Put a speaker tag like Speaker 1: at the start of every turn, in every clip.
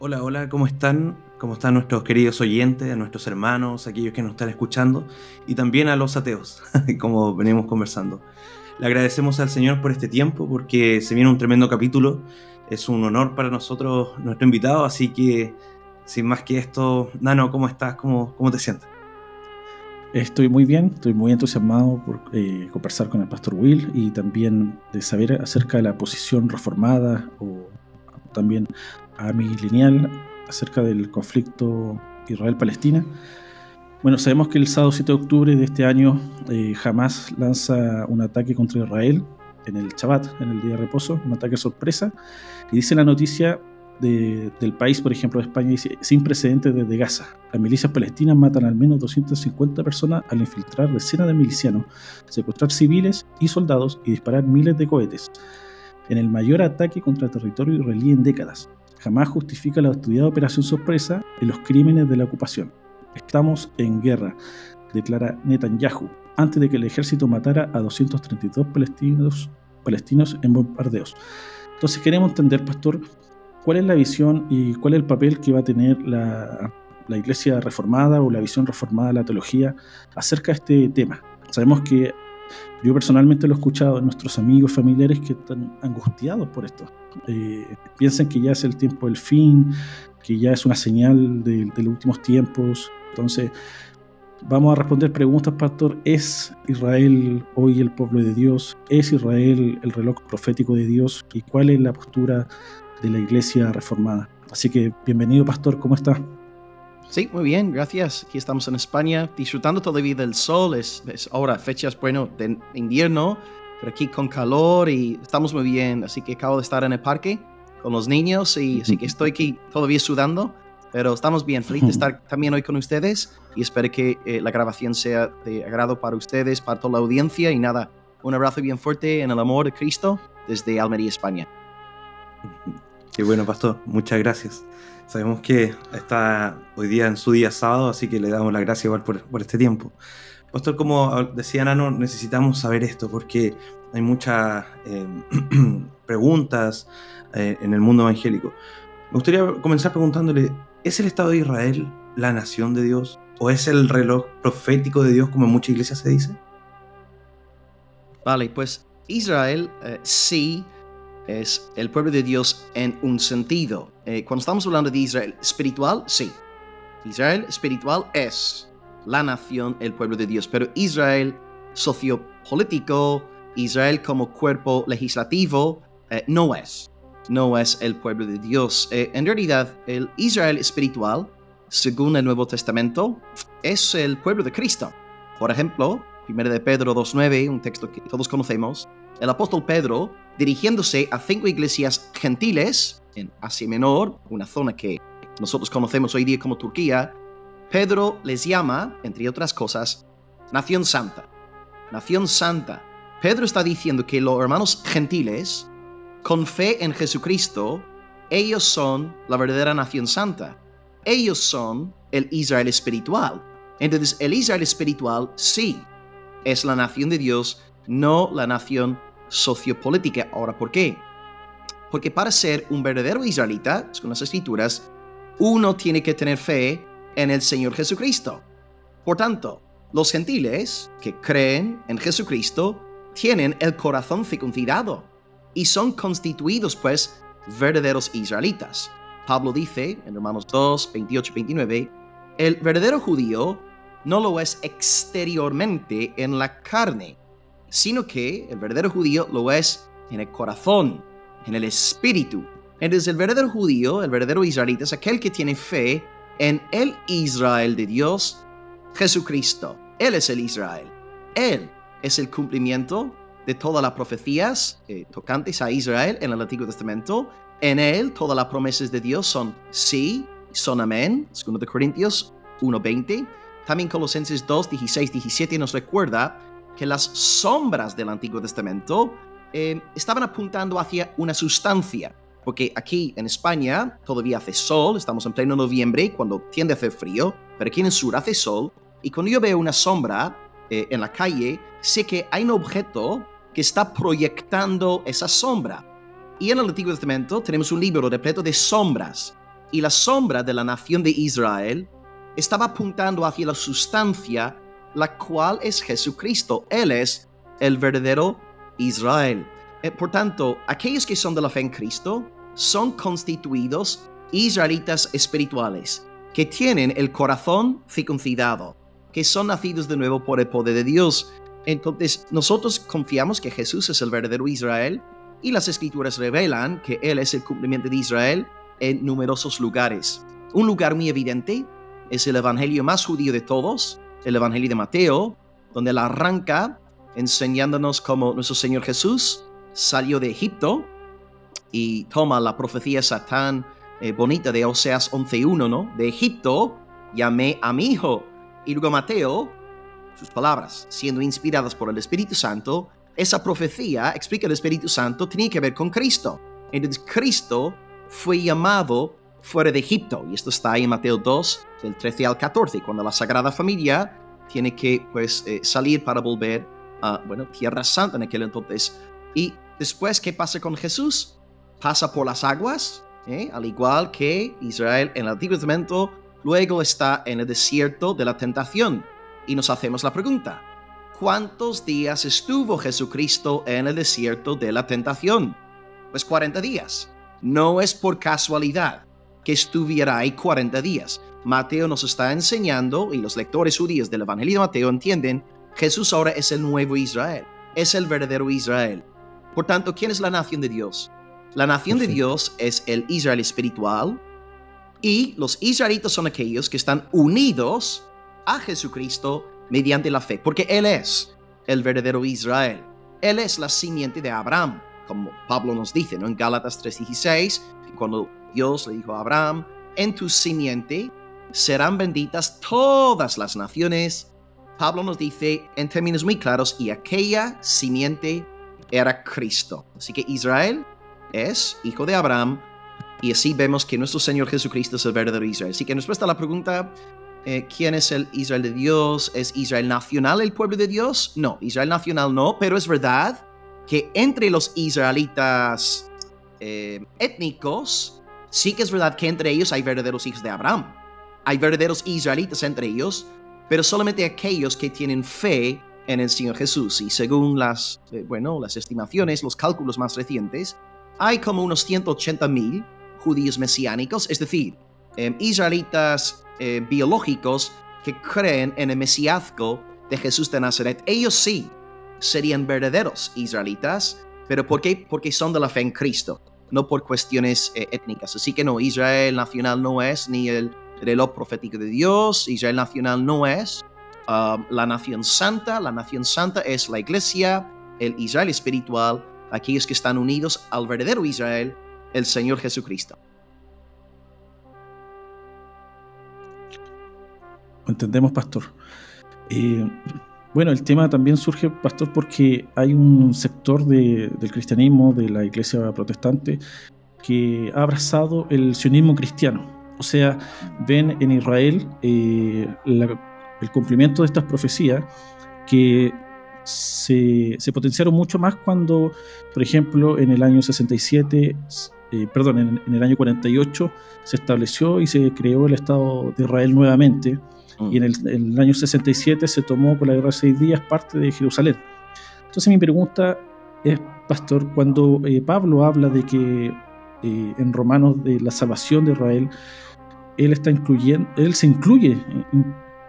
Speaker 1: Hola, hola, ¿cómo están? ¿Cómo están nuestros queridos oyentes, nuestros hermanos, aquellos que nos están escuchando y también a los ateos, como venimos conversando? Le agradecemos al Señor por este tiempo porque se viene un tremendo capítulo. Es un honor para nosotros, nuestro invitado, así que sin más que esto, Nano, ¿cómo estás? ¿Cómo, cómo te sientes?
Speaker 2: Estoy muy bien, estoy muy entusiasmado por eh, conversar con el pastor Will y también de saber acerca de la posición reformada o también a mi lineal acerca del conflicto Israel-Palestina. Bueno, sabemos que el sábado 7 de octubre de este año eh, Hamas lanza un ataque contra Israel en el Shabbat, en el día de reposo, un ataque sorpresa. Y dice la noticia del país, por ejemplo, de España, dice, sin precedentes desde Gaza. Las milicias palestinas matan al menos 250 personas al infiltrar decenas de milicianos, secuestrar civiles y soldados y disparar miles de cohetes. En el mayor ataque contra el territorio israelí en décadas jamás justifica la estudiada operación sorpresa en los crímenes de la ocupación. Estamos en guerra, declara Netanyahu, antes de que el ejército matara a 232 palestinos, palestinos en bombardeos. Entonces queremos entender, pastor, cuál es la visión y cuál es el papel que va a tener la, la iglesia reformada o la visión reformada de la teología acerca de este tema. Sabemos que yo personalmente lo he escuchado de nuestros amigos, familiares que están angustiados por esto. Eh, piensan que ya es el tiempo del fin, que ya es una señal de, los últimos tiempos. Entonces, vamos a responder preguntas, pastor. ¿Es Israel hoy el pueblo de Dios? ¿Es Israel el reloj profético de Dios? ¿Y cuál es la postura de la iglesia reformada? Así que, bienvenido, pastor. ¿Cómo está?
Speaker 3: Sí, muy bien, gracias. Aquí estamos en España, disfrutando todavía del sol. Es, ahora fechas, bueno, de invierno, pero aquí con calor y estamos muy bien. Así que acabo de estar en el parque con los niños y así que estoy aquí todavía sudando, pero estamos bien. Feliz de estar también hoy con ustedes y espero que eh, la grabación sea de agrado para ustedes, para toda la audiencia y nada, un abrazo bien fuerte en el amor de Cristo desde Almería, España.
Speaker 1: Qué bueno, pastor. Muchas gracias. Sabemos que está hoy día en su día sábado, así que le damos la gracia igual por, este tiempo. Pastor, como decía Nano, necesitamos saber esto porque hay muchas eh, preguntas eh, en el mundo evangélico. Me gustaría comenzar preguntándole, ¿es el Estado de Israel la nación de Dios? ¿O es el reloj profético de Dios como en muchas iglesias se dice?
Speaker 3: Vale, pues Israel eh, sí es el pueblo de Dios en un sentido. Eh, cuando estamos hablando de Israel espiritual, sí. Israel espiritual es la nación, el pueblo de Dios, pero Israel sociopolítico, Israel como cuerpo legislativo, eh, no es. No es el pueblo de Dios. Eh, en realidad, el Israel espiritual, según el Nuevo Testamento, es el pueblo de Cristo. Por ejemplo, 1 de Pedro 2.9, un texto que todos conocemos, el apóstol Pedro, dirigiéndose a cinco iglesias gentiles en Asia Menor, una zona que nosotros conocemos hoy día como Turquía, Pedro les llama, entre otras cosas, Nación Santa. Nación Santa. Pedro está diciendo que los hermanos gentiles, con fe en Jesucristo, ellos son la verdadera Nación Santa. Ellos son el Israel espiritual. Entonces, el Israel espiritual sí es la nación de Dios, no la nación sociopolítica. Ahora, ¿por qué? Porque para ser un verdadero israelita, según las escrituras, uno tiene que tener fe en el Señor Jesucristo. Por tanto, los gentiles que creen en Jesucristo tienen el corazón fecundado y son constituidos pues verdaderos israelitas. Pablo dice en Romanos 2, 28 y 29, el verdadero judío no lo es exteriormente en la carne, sino que el verdadero judío lo es en el corazón, en el espíritu. Entonces el verdadero judío, el verdadero israelita, es aquel que tiene fe en el Israel de Dios, Jesucristo. Él es el Israel. Él es el cumplimiento de todas las profecías eh, tocantes a Israel en el Antiguo Testamento. En él todas las promesas de Dios son sí, son amén. 2 Corintios 1.20. También Colosenses 2, 16, 17 nos recuerda que las sombras del Antiguo Testamento eh, estaban apuntando hacia una sustancia. Porque aquí en España todavía hace sol, estamos en pleno noviembre cuando tiende a hacer frío, pero aquí en el sur hace sol. Y cuando yo veo una sombra eh, en la calle, sé que hay un objeto que está proyectando esa sombra. Y en el Antiguo Testamento tenemos un libro repleto de sombras. y la sombra de la nación de Israel estaba apuntando hacia la sustancia, la cual es Jesucristo. Él es el verdadero Israel. Eh, por tanto, aquellos que son de la fe en Cristo son constituidos israelitas espirituales, que tienen el corazón circuncidado, que son nacidos de nuevo por el poder de Dios. Entonces, nosotros confiamos que Jesús es el verdadero Israel y las escrituras revelan que Él es el cumplimiento de Israel en numerosos lugares. Un lugar muy evidente es el evangelio más judío de todos, el evangelio de Mateo, donde Él arranca enseñándonos cómo nuestro Señor Jesús salió de Egipto y toma la profecía Satán eh, bonita de Oseas 11.1, ¿no? De Egipto llamé a mi hijo. Y luego Mateo, sus palabras, siendo inspiradas por el Espíritu Santo, esa profecía, explica el Espíritu Santo, tenía que ver con Cristo. Entonces Cristo fue llamado fuera de Egipto. Y esto está en Mateo 2, del 13 al 14, cuando la Sagrada Familia tiene que pues, eh, salir para volver a, bueno, Tierra Santa en aquel entonces. Y después, ¿qué pasa con Jesús? Pasa por las aguas, ¿eh? al igual que Israel en el Antiguo Testamento, luego está en el desierto de la tentación. Y nos hacemos la pregunta, ¿cuántos días estuvo Jesucristo en el desierto de la tentación? Pues 40 días. No es por casualidad que estuviera ahí 40 días. Mateo nos está enseñando, y los lectores judíos del Evangelio de Mateo entienden, Jesús ahora es el nuevo Israel, es el verdadero Israel. Por tanto, ¿quién es la nación de Dios? La nación de Dios es el Israel espiritual y los israelitas son aquellos que están unidos a Jesucristo mediante la fe, porque Él es el verdadero Israel. Él es la simiente de Abraham, como Pablo nos dice ¿no? en Gálatas 3:16, cuando Dios le dijo a Abraham, en tu simiente serán benditas todas las naciones. Pablo nos dice en términos muy claros, y aquella simiente era Cristo. Así que Israel es hijo de Abraham y así vemos que nuestro Señor Jesucristo es el verdadero Israel. Así que en respuesta a la pregunta, eh, ¿quién es el Israel de Dios? ¿Es Israel nacional el pueblo de Dios? No, Israel nacional no, pero es verdad que entre los israelitas eh, étnicos, sí que es verdad que entre ellos hay verdaderos hijos de Abraham. Hay verdaderos israelitas entre ellos, pero solamente aquellos que tienen fe en el Señor Jesús. Y según las, eh, bueno, las estimaciones, los cálculos más recientes, hay como unos 180 mil judíos mesiánicos, es decir, em, israelitas eh, biológicos que creen en el mesiazgo de Jesús de Nazaret. Ellos sí serían verdaderos israelitas, pero ¿por qué? Porque son de la fe en Cristo, no por cuestiones eh, étnicas. Así que no, Israel nacional no es ni el reloj profético de Dios, Israel nacional no es um, la nación santa, la nación santa es la iglesia, el Israel espiritual, aquellos que están unidos al verdadero Israel, el Señor Jesucristo.
Speaker 2: Entendemos, pastor. Eh, bueno, el tema también surge, pastor, porque hay un sector del cristianismo, de la iglesia protestante, que ha abrazado el sionismo cristiano. O sea, ven en Israel eh, el cumplimiento de estas profecías que se, potenciaron mucho más cuando, por ejemplo, en el año 67, eh, perdón, en, el año 48 se estableció y se creó el Estado de Israel nuevamente. Y en el, año 67 se tomó con la guerra de seis días parte de Jerusalén. Entonces mi pregunta es, pastor, cuando eh, Pablo habla de que eh, en Romanos de la salvación de Israel, él está incluyendo, él se incluye,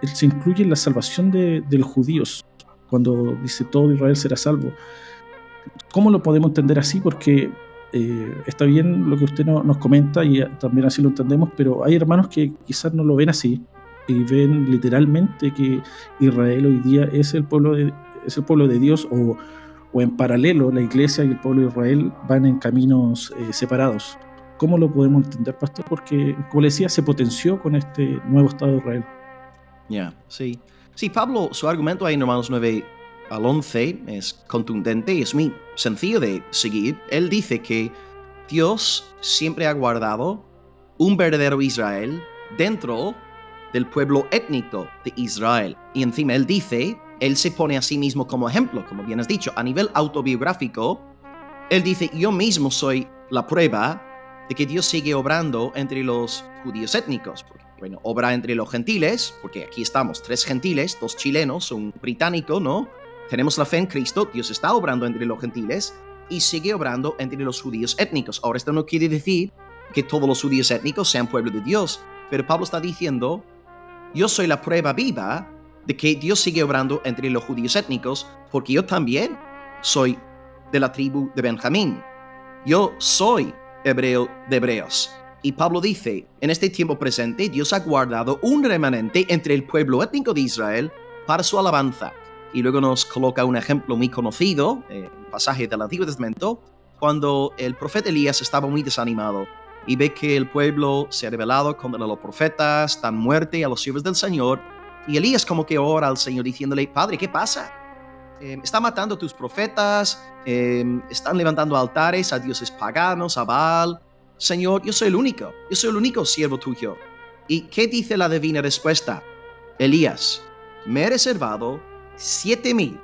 Speaker 2: él se incluye en la salvación de, de los judíos cuando dice todo Israel será salvo. ¿Cómo lo podemos entender así? Porque eh, está bien lo que usted nos comenta y también así lo entendemos, pero hay hermanos que quizás no lo ven así y ven literalmente que Israel hoy día es el pueblo de, es el pueblo de Dios o, o en paralelo la iglesia y el pueblo de Israel van en caminos eh, separados. ¿Cómo lo podemos entender, pastor? Porque, como decía, se potenció con este nuevo Estado de Israel.
Speaker 3: Ya, sí. Sí, Pablo, su argumento ahí en Romanos 9 al 11 es contundente y es muy sencillo de seguir. Él dice que Dios siempre ha guardado un verdadero Israel dentro del pueblo étnico de Israel. Y encima él dice, él se pone a sí mismo como ejemplo, como bien has dicho, a nivel autobiográfico, él dice, yo mismo soy la prueba de que Dios sigue obrando entre los judíos étnicos. bueno, obra entre los gentiles, porque aquí estamos, tres gentiles, dos chilenos, un británico, ¿no? Tenemos la fe en Cristo, Dios está obrando entre los gentiles y sigue obrando entre los judíos étnicos. Ahora, esto no quiere decir que todos los judíos étnicos sean pueblo de Dios, pero Pablo está diciendo, yo soy la prueba viva de que Dios sigue obrando entre los judíos étnicos, porque yo también soy de la tribu de Benjamín. Yo soy hebreo de hebreos. Y Pablo dice, en este tiempo presente Dios ha guardado un remanente entre el pueblo étnico de Israel para su alabanza. Y luego nos coloca un ejemplo muy conocido, eh, un pasaje del Antiguo Testamento, cuando el profeta Elías estaba muy desanimado y ve que el pueblo se ha rebelado contra los profetas, dan muerte a los siervos del Señor. Y Elías como que ora al Señor diciéndole, Padre, ¿qué pasa? Em, está matando a tus profetas, em, están levantando altares a dioses paganos, a Baal. Señor, yo soy el único, yo soy el único siervo tuyo. ¿Y qué dice la divina respuesta? Elías, me he reservado siete mil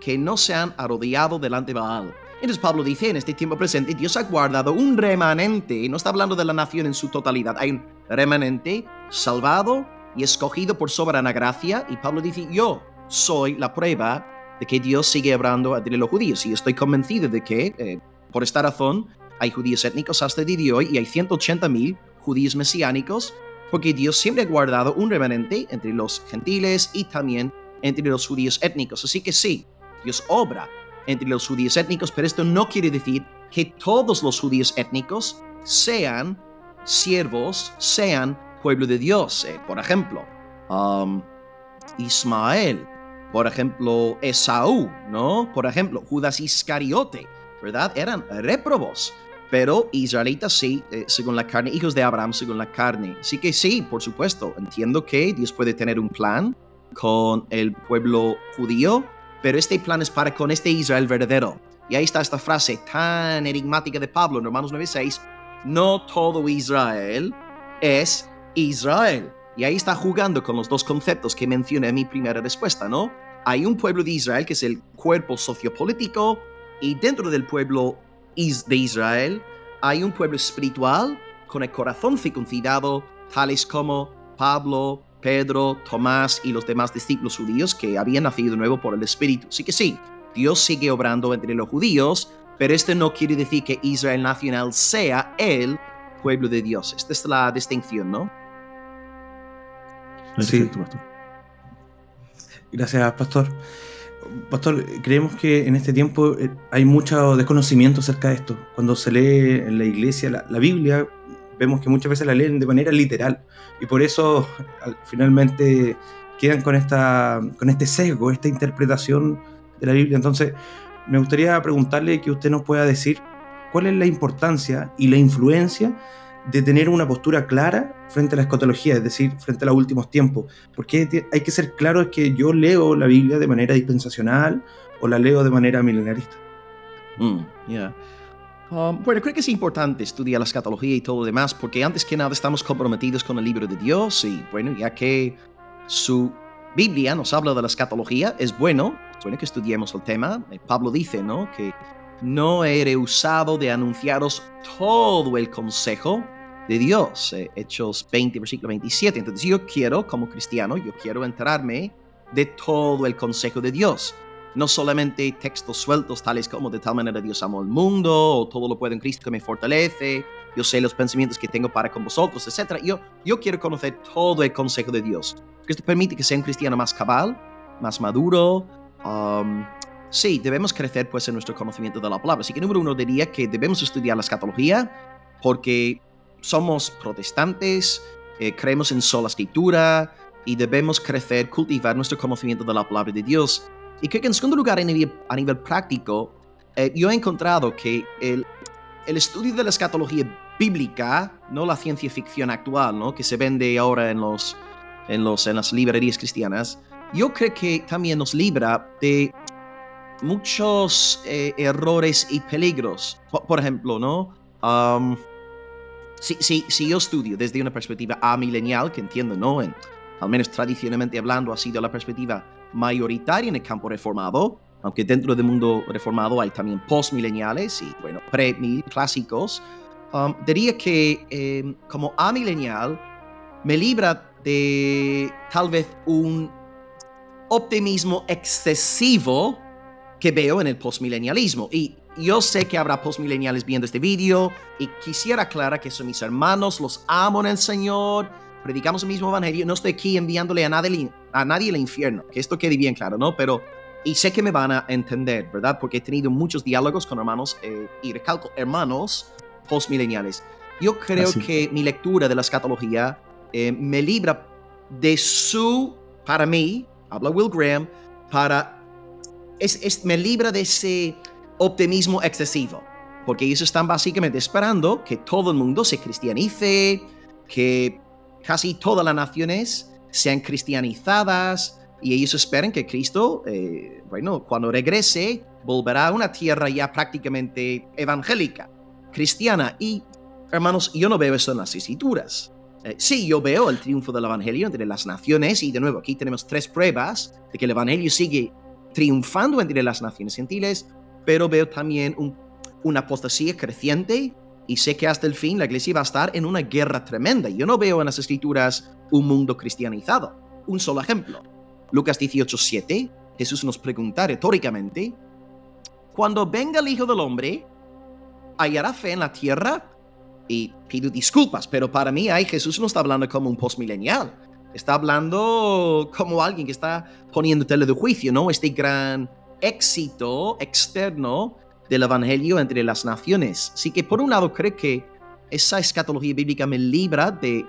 Speaker 3: que no se han arrodillado delante de Baal. Entonces Pablo dice, en este tiempo presente, Dios ha guardado un remanente, no está hablando de la nación en su totalidad, hay un remanente salvado y escogido por soberana gracia, y Pablo dice, yo soy la prueba de que Dios sigue hablando entre los judíos. Y estoy convencido de que, eh, por esta razón, hay judíos étnicos hasta el día de hoy y hay 180.000 judíos mesiánicos, porque Dios siempre ha guardado un remanente entre los gentiles y también entre los judíos étnicos. Así que sí, Dios obra entre los judíos étnicos, pero esto no quiere decir que todos los judíos étnicos sean siervos, sean pueblo de Dios. Eh, por ejemplo, um, Ismael por ejemplo, Esaú, ¿no? Por ejemplo, Judas Iscariote, ¿verdad? Eran réprobos, pero israelitas sí, eh, según la carne, hijos de Abraham según la carne. Así que sí, por supuesto, entiendo que Dios puede tener un plan con el pueblo judío, pero este plan es para con este Israel verdadero. Y ahí está esta frase tan enigmática de Pablo en Romanos 9:6, no todo Israel es Israel. Y ahí está jugando con los dos conceptos que mencioné en mi primera respuesta, ¿no? Hay un pueblo de Israel que es el cuerpo sociopolítico y dentro del pueblo de Israel hay un pueblo espiritual con el corazón circuncidado, tales como Pablo, Pedro, Tomás y los demás discípulos judíos que habían nacido de nuevo por el Espíritu. Así que sí, Dios sigue obrando entre los judíos, pero esto no quiere decir que Israel nacional sea el pueblo de Dios. Esta es la distinción, ¿no?
Speaker 1: Sí. Gracias, Pastor. Pastor, creemos que en este tiempo eh, hay mucho desconocimiento acerca de esto. Cuando se lee en la iglesia la, Biblia, vemos que muchas veces la leen de manera literal y por eso finalmente quedan con, esta, con este sesgo, esta interpretación de la Biblia. Entonces, me gustaría preguntarle que usted nos pueda decir cuál es la importancia y la influencia de tener una postura clara frente a la escatología, es decir, frente a los últimos tiempos. Porque hay que ser claro es que yo leo la Biblia de manera dispensacional o la leo de manera milenarista.
Speaker 3: Mm, um, bueno, creo que es importante estudiar la escatología y todo lo demás, porque antes que nada estamos comprometidos con el libro de Dios y bueno, ya que su Biblia nos habla de la escatología, es bueno, es bueno que estudiemos el tema. Eh, Pablo dice, ¿no? Que no he rehusado de anunciaros todo el consejo de Dios. Eh, Hechos 20, versículo 27. Entonces yo quiero, como cristiano, yo quiero enterarme de todo el consejo de Dios. No solamente textos sueltos tales como de tal manera Dios amó al mundo, o todo lo puedo en Cristo que me fortalece, yo sé los pensamientos que tengo para con vosotros, etc. Yo, yo quiero conocer todo el consejo de Dios. Esto permite que sea un cristiano más cabal, más maduro. Um, sí, debemos crecer pues en nuestro conocimiento de la palabra. Así que número uno diría que debemos estudiar la escatología porque somos protestantes, eh, creemos en sola escritura y debemos crecer, cultivar nuestro conocimiento de la palabra de Dios. Y creo que en segundo lugar, a nivel, práctico, eh, yo he encontrado que el, el, estudio de la escatología bíblica, no la ciencia ficción actual, ¿no? que se vende ahora en, los, en, los, en las librerías cristianas, yo creo que también nos libra de muchos eh, errores y peligros. Por, ejemplo, ¿no? Um, si, si, yo estudio desde una perspectiva amilenial, que entiendo, ¿no? En, al menos tradicionalmente hablando, ha sido la perspectiva mayoritaria en el campo reformado, aunque dentro del mundo reformado hay también postmileniales y, bueno, pre clásicos. um, diría que em, como amilenial me libra de tal vez un optimismo excesivo que veo en el postmilenialismo. Y yo sé que habrá postmileniales viendo este vídeo y quisiera aclarar que son mis hermanos, los amo en el Señor, predicamos el mismo evangelio, no estoy aquí enviándole a nadie, a nadie al infierno, que esto quede bien claro, ¿no? Pero, y sé que me van a entender, ¿verdad? Porque he tenido muchos diálogos con hermanos, eh, y recalco, hermanos postmileniales. Yo creo que mi lectura de la escatología eh, me libra de su, para mí, habla Will Graham, para, es, me libra de ese optimismo excesivo, porque ellos están básicamente esperando que todo el mundo se cristianice, que casi todas las naciones sean cristianizadas y ellos esperan que Cristo, eh, bueno, cuando regrese, volverá a una tierra ya prácticamente evangélica, cristiana. Y, hermanos, yo no veo eso en las escrituras. Eh, sí, yo veo el triunfo del Evangelio entre las naciones y de nuevo aquí tenemos tres pruebas de que el Evangelio sigue triunfando entre las naciones gentiles, pero veo también una apostasía creciente y sé que hasta el fin la iglesia va a estar en una guerra tremenda. Yo no veo en las escrituras un mundo cristianizado. Un solo ejemplo. Lucas 18:7, Jesús nos pregunta retóricamente, cuando venga el Hijo del Hombre, ¿hallará fe en la tierra? Y pido disculpas, pero para mí ahí Jesús no está hablando como un postmilenial. Está hablando como alguien que está poniendo tele de juicio, ¿no? Este gran éxito externo del Evangelio entre las naciones. Así que por un lado creo que esa escatología bíblica me libra de,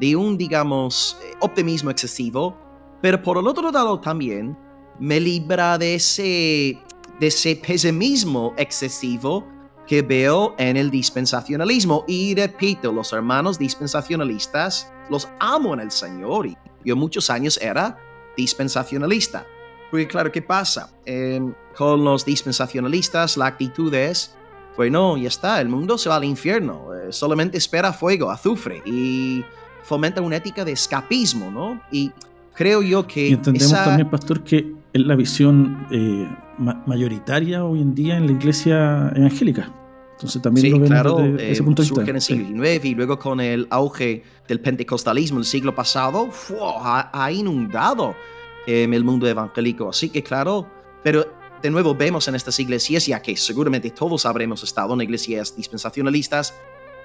Speaker 3: de un, digamos, optimismo excesivo, pero por el otro lado también me libra de ese, de ese pesimismo excesivo que veo en el dispensacionalismo. Y repito, los hermanos dispensacionalistas los amo en el Señor. Y yo muchos años era dispensacionalista. Porque claro, ¿qué pasa? Em, con los dispensacionalistas la actitud es, bueno, ya está, el mundo se va al infierno, eh, solamente espera fuego, azufre y fomenta una ética de escapismo, ¿no? Y creo yo que...
Speaker 2: Y entendemos también, pastor, que es la visión eh, mayoritaria hoy en día en la iglesia evangélica. Entonces también lo vemos
Speaker 3: claro, desde ese punto de vista. en el siglo XIX y luego con el auge del pentecostalismo el siglo pasado, ha, inundado en el mundo evangélico. Así que claro, pero de nuevo vemos en estas iglesias, ya que seguramente todos habremos estado en iglesias dispensacionalistas,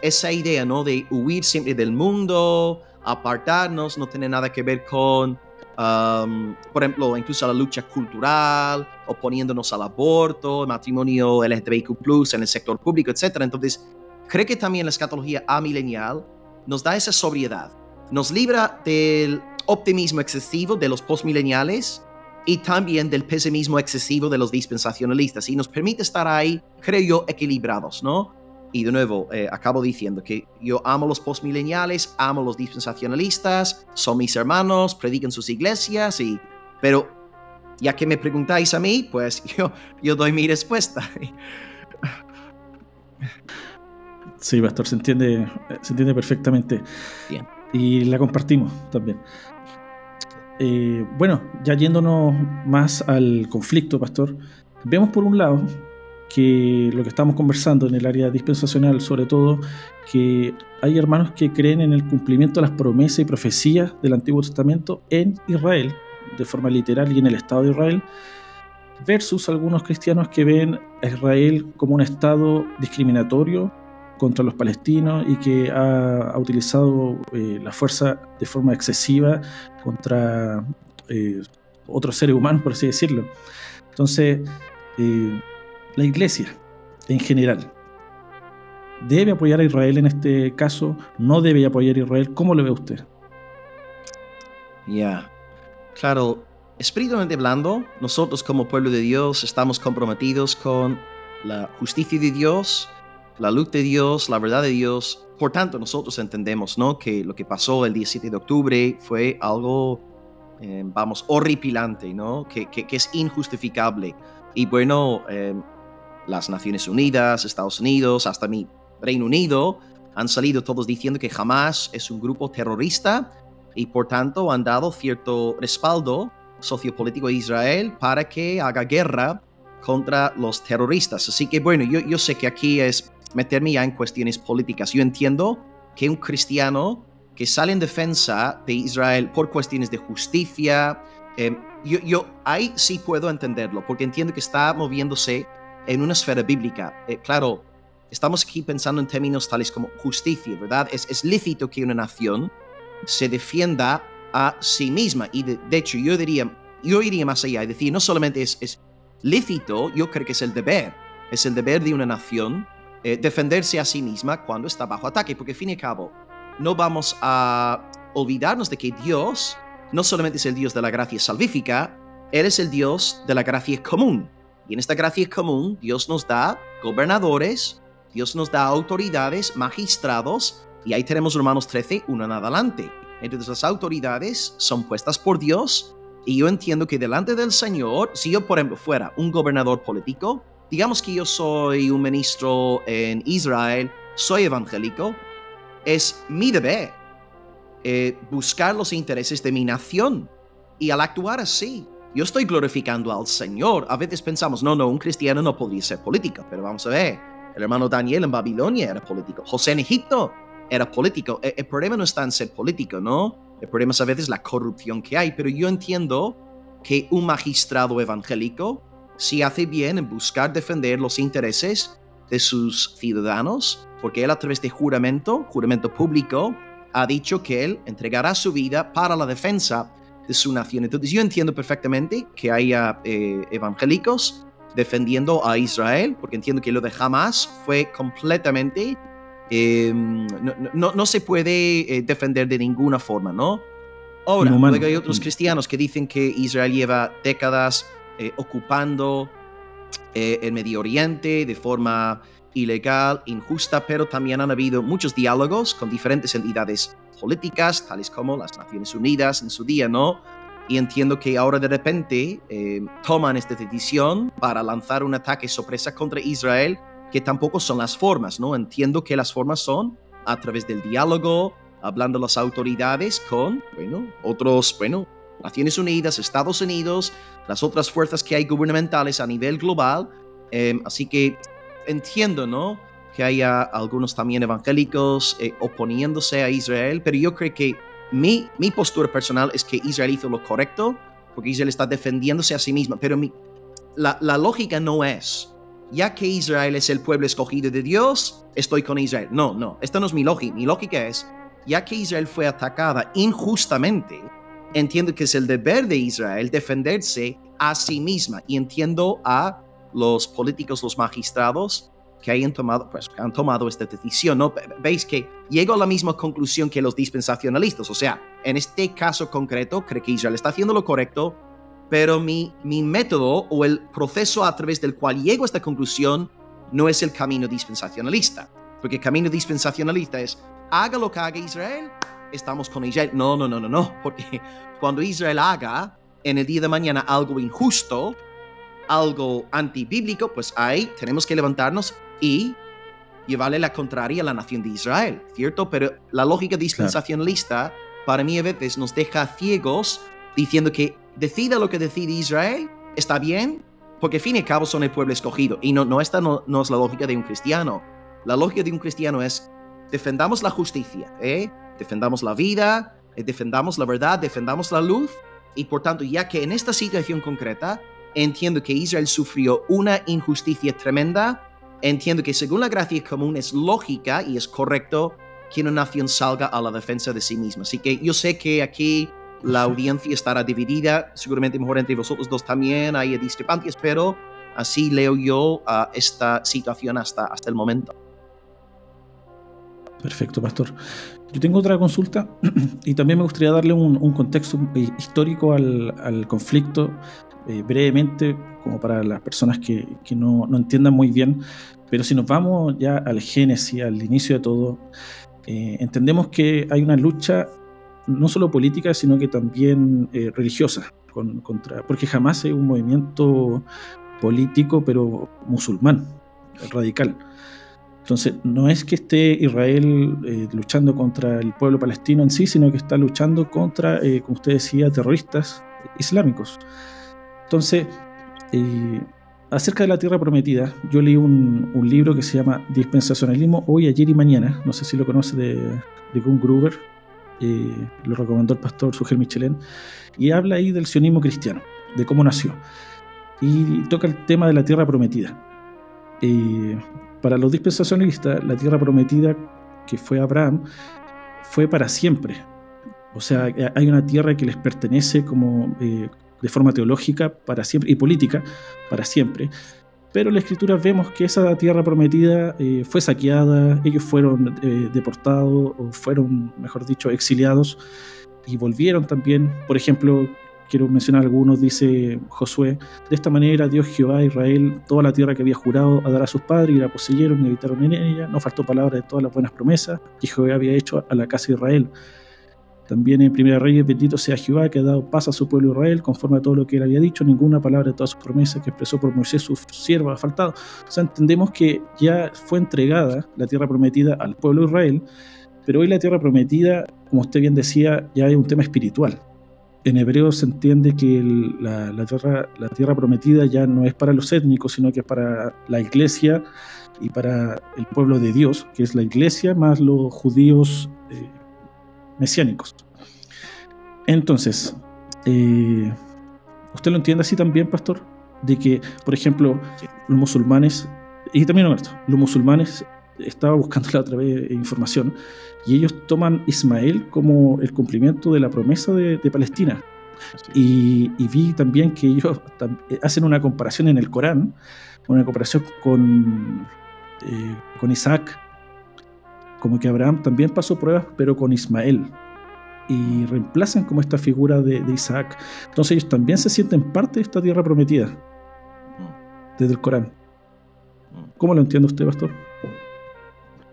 Speaker 3: esa idea, ¿no? De huir siempre del mundo, apartarnos, no tener nada que ver con, um, por ejemplo, incluso la lucha cultural, oponiéndonos al aborto, matrimonio LGTBIQ+, en el sector público, etc. Entonces, creo que también la escatología amilenial nos da esa sobriedad, nos libra del optimismo excesivo de los postmileniales y también del pesimismo excesivo de los dispensacionalistas y nos permite estar ahí, creo yo, equilibrados, ¿no? Y de nuevo, eh, acabo diciendo que yo amo los postmileniales, amo los dispensacionalistas, son mis hermanos, predican sus iglesias, y, pero ya que me preguntáis a mí, pues yo, yo doy mi respuesta.
Speaker 2: Sí, Pastor, se entiende, se entiende perfectamente. Bien. Y la compartimos también. Eh, bueno, ya yéndonos más al conflicto, pastor, vemos por un lado que lo que estamos conversando en el área dispensacional, sobre todo, que hay hermanos que creen en el cumplimiento de las promesas y profecías del Antiguo Testamento en Israel, de forma literal y en el Estado de Israel, versus algunos cristianos que ven a Israel como un Estado discriminatorio contra los palestinos y que ha, utilizado eh, la fuerza de forma excesiva contra eh, otros seres humanos, por así decirlo. Entonces, eh, la iglesia en general debe apoyar a Israel en este caso, no debe apoyar a Israel. ¿Cómo lo ve usted?
Speaker 3: Ya, claro, espiritualmente hablando, nosotros como pueblo de Dios estamos comprometidos con la justicia de Dios la luz de Dios, la verdad de Dios. Por tanto, nosotros entendemos ¿no? que lo que pasó el 17 de octubre fue algo, eh, vamos, horripilante, ¿no? que, que, es injustificable. Y bueno, eh, las Naciones Unidas, Estados Unidos, hasta mi Reino Unido, han salido todos diciendo que jamás es un grupo terrorista y por tanto han dado cierto respaldo sociopolítico a Israel para que haga guerra contra los terroristas. Así que bueno, yo, yo sé que aquí es meterme ya en cuestiones políticas. Yo entiendo que un cristiano que sale en defensa de Israel por cuestiones de justicia, eh, yo, yo, ahí sí puedo entenderlo, porque entiendo que está moviéndose en una esfera bíblica. Eh, claro, estamos aquí pensando en términos tales como justicia, ¿verdad? Es, es lícito que una nación se defienda a sí misma. Y de, hecho, yo diría, yo iría más allá y decir, no solamente es, es, lícito, yo creo que es el deber. Es el deber de una nación eh, defenderse a sí misma cuando está bajo ataque, porque al fin y al cabo, no vamos a olvidarnos de que Dios no solamente es el Dios de la gracia salvífica, Él es el Dios de la gracia común. Y en esta gracia común, Dios nos da gobernadores, Dios nos da autoridades, magistrados, y ahí tenemos Romanos 13, uno en adelante. Entonces las autoridades son puestas por Dios, y yo entiendo que delante del Señor, si yo por ejemplo fuera un gobernador político, digamos que yo soy un ministro en Israel, soy evangélico, es mi deber eh, buscar los intereses de mi nación. Y al actuar así, yo estoy glorificando al Señor. A veces pensamos, no, no, un cristiano no podría ser político, pero vamos a ver, el hermano Daniel en Babilonia era político, José en Egipto era político. El, el problema no está en ser político, ¿no? El problema es a veces la corrupción que hay, pero yo entiendo que un magistrado evangélico si hace bien en buscar defender los intereses de sus ciudadanos, porque él a través de juramento, juramento público, ha dicho que él entregará su vida para la defensa de su nación. Entonces yo entiendo perfectamente que haya eh, evangélicos defendiendo a Israel, porque entiendo que lo de Hamas fue completamente... Em, no, se puede eh, defender de ninguna forma, ¿no? Ahora, luego hay otros cristianos que dicen que Israel lleva décadas eh, ocupando el Medio Oriente de forma ilegal, injusta, pero también han habido muchos diálogos con diferentes entidades políticas, tales como las Naciones Unidas en su día, ¿no? Y entiendo que ahora de repente eh, toman esta decisión para lanzar un ataque sorpresa contra Israel, que tampoco son las formas, ¿no? Entiendo que las formas son a través del diálogo, hablando las autoridades con, bueno, otros, bueno, Naciones Unidas, Estados Unidos, las otras fuerzas que hay gubernamentales a nivel global. Eh, así que entiendo, ¿no? Que haya algunos también evangélicos eh, oponiéndose a Israel, pero yo creo que mi, mi postura personal es que Israel hizo lo correcto, porque Israel está defendiéndose a sí misma, pero mi, la, la lógica no es, ya que Israel es el pueblo escogido de Dios, estoy con Israel. No, no, esta no es mi lógica. Mi lógica es, ya que Israel fue atacada injustamente, entiendo que es el deber de Israel defenderse a sí misma y entiendo a los políticos, los magistrados que hayan tomado, pues, han tomado esta decisión. ¿no? Veis que llego a la misma conclusión que los dispensacionalistas. O sea, en este caso concreto, creo que Israel está haciendo lo correcto, pero mi, mi método o el proceso a través del cual llego a esta conclusión no es el camino dispensacionalista. Porque el camino dispensacionalista es, haga lo que haga Israel, estamos con Israel. No, no, no, no, no. Porque cuando Israel haga en el día de mañana algo injusto, algo antibíblico, pues ahí tenemos que levantarnos y llevarle la contraria a la nación de Israel, ¿cierto? Pero la lógica dispensacionalista para mí a veces nos deja ciegos diciendo que decida lo que decide Israel, está bien, porque al fin y al cabo son el pueblo escogido. Y no, no esta no, es la lógica de un cristiano. La lógica de un cristiano es defendamos la justicia, ¿eh? Defendamos la vida, eh, defendamos la verdad, defendamos la luz. Y por tanto, ya que en esta situación concreta entiendo que Israel sufrió una injusticia tremenda, entiendo que según la gracia común es lógica y es correcto que una nación salga a la defensa de sí misma. Así que yo sé que aquí la audiencia estará dividida, seguramente mejor entre vosotros dos también hay discrepancias, pero así leo yo uh, esta situación hasta, hasta el momento.
Speaker 2: Perfecto, pastor. Yo tengo otra consulta y también me gustaría darle un, contexto eh, histórico al, conflicto eh, brevemente, como para las personas que, no, no, entiendan muy bien, pero si nos vamos ya al génesis, al inicio de todo, eh, entendemos que hay una lucha no solo política, sino que también religiosa, con, contra, porque jamás hay un movimiento político, pero musulmán, radical. Entonces, no es que esté Israel eh, luchando contra el pueblo palestino en sí, sino que está luchando contra, eh, como usted decía, terroristas islámicos. Entonces, eh, acerca de la tierra prometida, yo leí un, libro que se llama Dispensacionalismo hoy, ayer y mañana. No sé si lo conoce de, de Gunn Gruber. Lo recomendó el pastor Sugel Michelén. Y habla ahí del sionismo cristiano, de cómo nació. Y toca el tema de la tierra prometida. Para los dispensacionalistas, la tierra prometida que fue Abraham fue para siempre. O sea, hay una tierra que les pertenece como eh, de forma teológica para siempre y política para siempre. Pero en la escritura vemos que esa tierra prometida eh, fue saqueada, ellos fueron eh, deportados o fueron, mejor dicho, exiliados y volvieron también. Por ejemplo, quiero mencionar algunos, dice Josué, de esta manera Dios Jehová Israel toda la tierra que había jurado a dar a sus padres y la poseyeron y habitaron en ella, no faltó palabra de todas las buenas promesas que Jehová había hecho a la casa de Israel. También en Primera Reyes, bendito sea Jehová que ha dado paz a su pueblo Israel, conforme a todo lo que él había dicho, ninguna palabra de todas sus promesas que expresó por Moisés su siervo ha faltado. O sea, entendemos que ya fue entregada la tierra prometida al pueblo Israel, pero hoy la tierra prometida, como usted bien decía, ya es un tema espiritual. En hebreo se entiende que la, tierra, la tierra prometida ya no es para los étnicos, sino que es para la iglesia y para el pueblo de Dios, que es la iglesia más los judíos eh, mesiánicos. Entonces, eh, ¿usted lo entiende así también, pastor? De que, por ejemplo, los musulmanes, y también Roberto, los musulmanes, estaba buscando la otra vez información, y ellos toman Ismael como el cumplimiento de la promesa de, Palestina. Y, vi también que ellos hacen una comparación en el Corán, una comparación con, eh, con Isaac, como que Abraham también pasó pruebas, pero con Ismael. Y reemplazan como esta figura de, Isaac. Entonces ellos también se sienten parte de esta tierra prometida, desde el Corán. ¿Cómo lo entiende usted, pastor?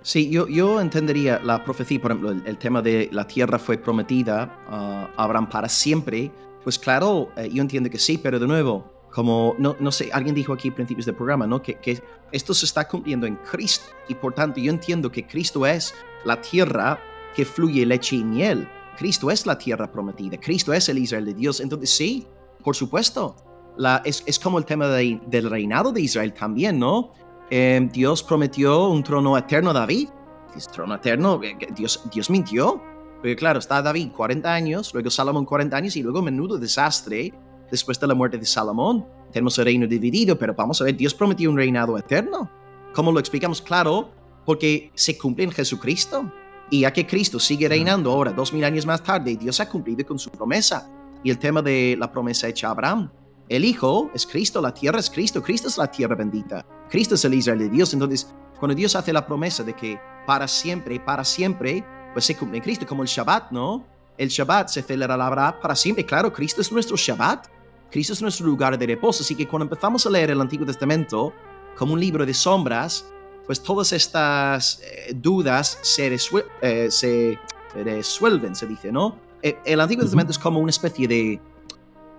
Speaker 3: Sí, yo, yo entendería la profecía, por ejemplo, el, tema de la tierra fue prometida a Abraham para siempre. Pues claro, eh, yo entiendo que sí, pero de nuevo, como, no, no sé, alguien dijo aquí a principios del programa, ¿no? Que, que esto se está cumpliendo en Cristo y por tanto yo entiendo que Cristo es la tierra que fluye leche y miel. Cristo es la tierra prometida, Cristo es el Israel de Dios. Entonces sí, por supuesto, la, es, es, como el tema del reinado de Israel también, ¿no? Eh, Dios prometió un trono eterno a David. Es trono eterno, eh, Dios, Dios mintió. Porque claro, está David 40 años, luego Salomón 40 años y luego menudo desastre después de la muerte de Salomón. Tenemos el reino dividido, pero vamos a ver, Dios prometió un reinado eterno. ¿Cómo lo explicamos? Claro, porque se cumple en Jesucristo. Y ya que Cristo sigue reinando ahora, dos mil años más tarde, Dios ha cumplido con su promesa. Y el tema de la promesa hecha a Abraham. El Hijo es Cristo, la tierra es Cristo, Cristo es la tierra bendita. Cristo es el Israel de Dios. Entonces, cuando Dios hace la promesa de que para siempre, para siempre, pues se cumple en Cristo, como el Shabbat, ¿no? El Shabbat se celebrará para siempre. Claro, Cristo es nuestro Shabbat. Cristo es nuestro lugar de reposo. Así que cuando empezamos a leer el Antiguo Testamento como un libro de sombras, pues todas estas eh, dudas se, eh, se, resuelven, se dice, ¿no? Eh, el Antiguo Testamento es como una especie de,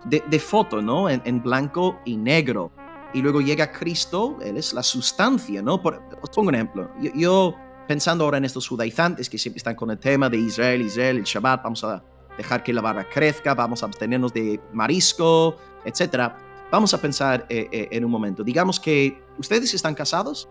Speaker 3: de, foto, ¿no? En, blanco y negro. Y luego llega Cristo, Él es la sustancia, ¿no? Por, os pongo un ejemplo. yo pensando ahora en estos judaizantes que siempre están con el tema de Israel, Israel, el Shabbat, vamos a dejar que la barra crezca, vamos a abstenernos de marisco, etc. Vamos a pensar eh, eh, en un momento. Digamos que ustedes están casados.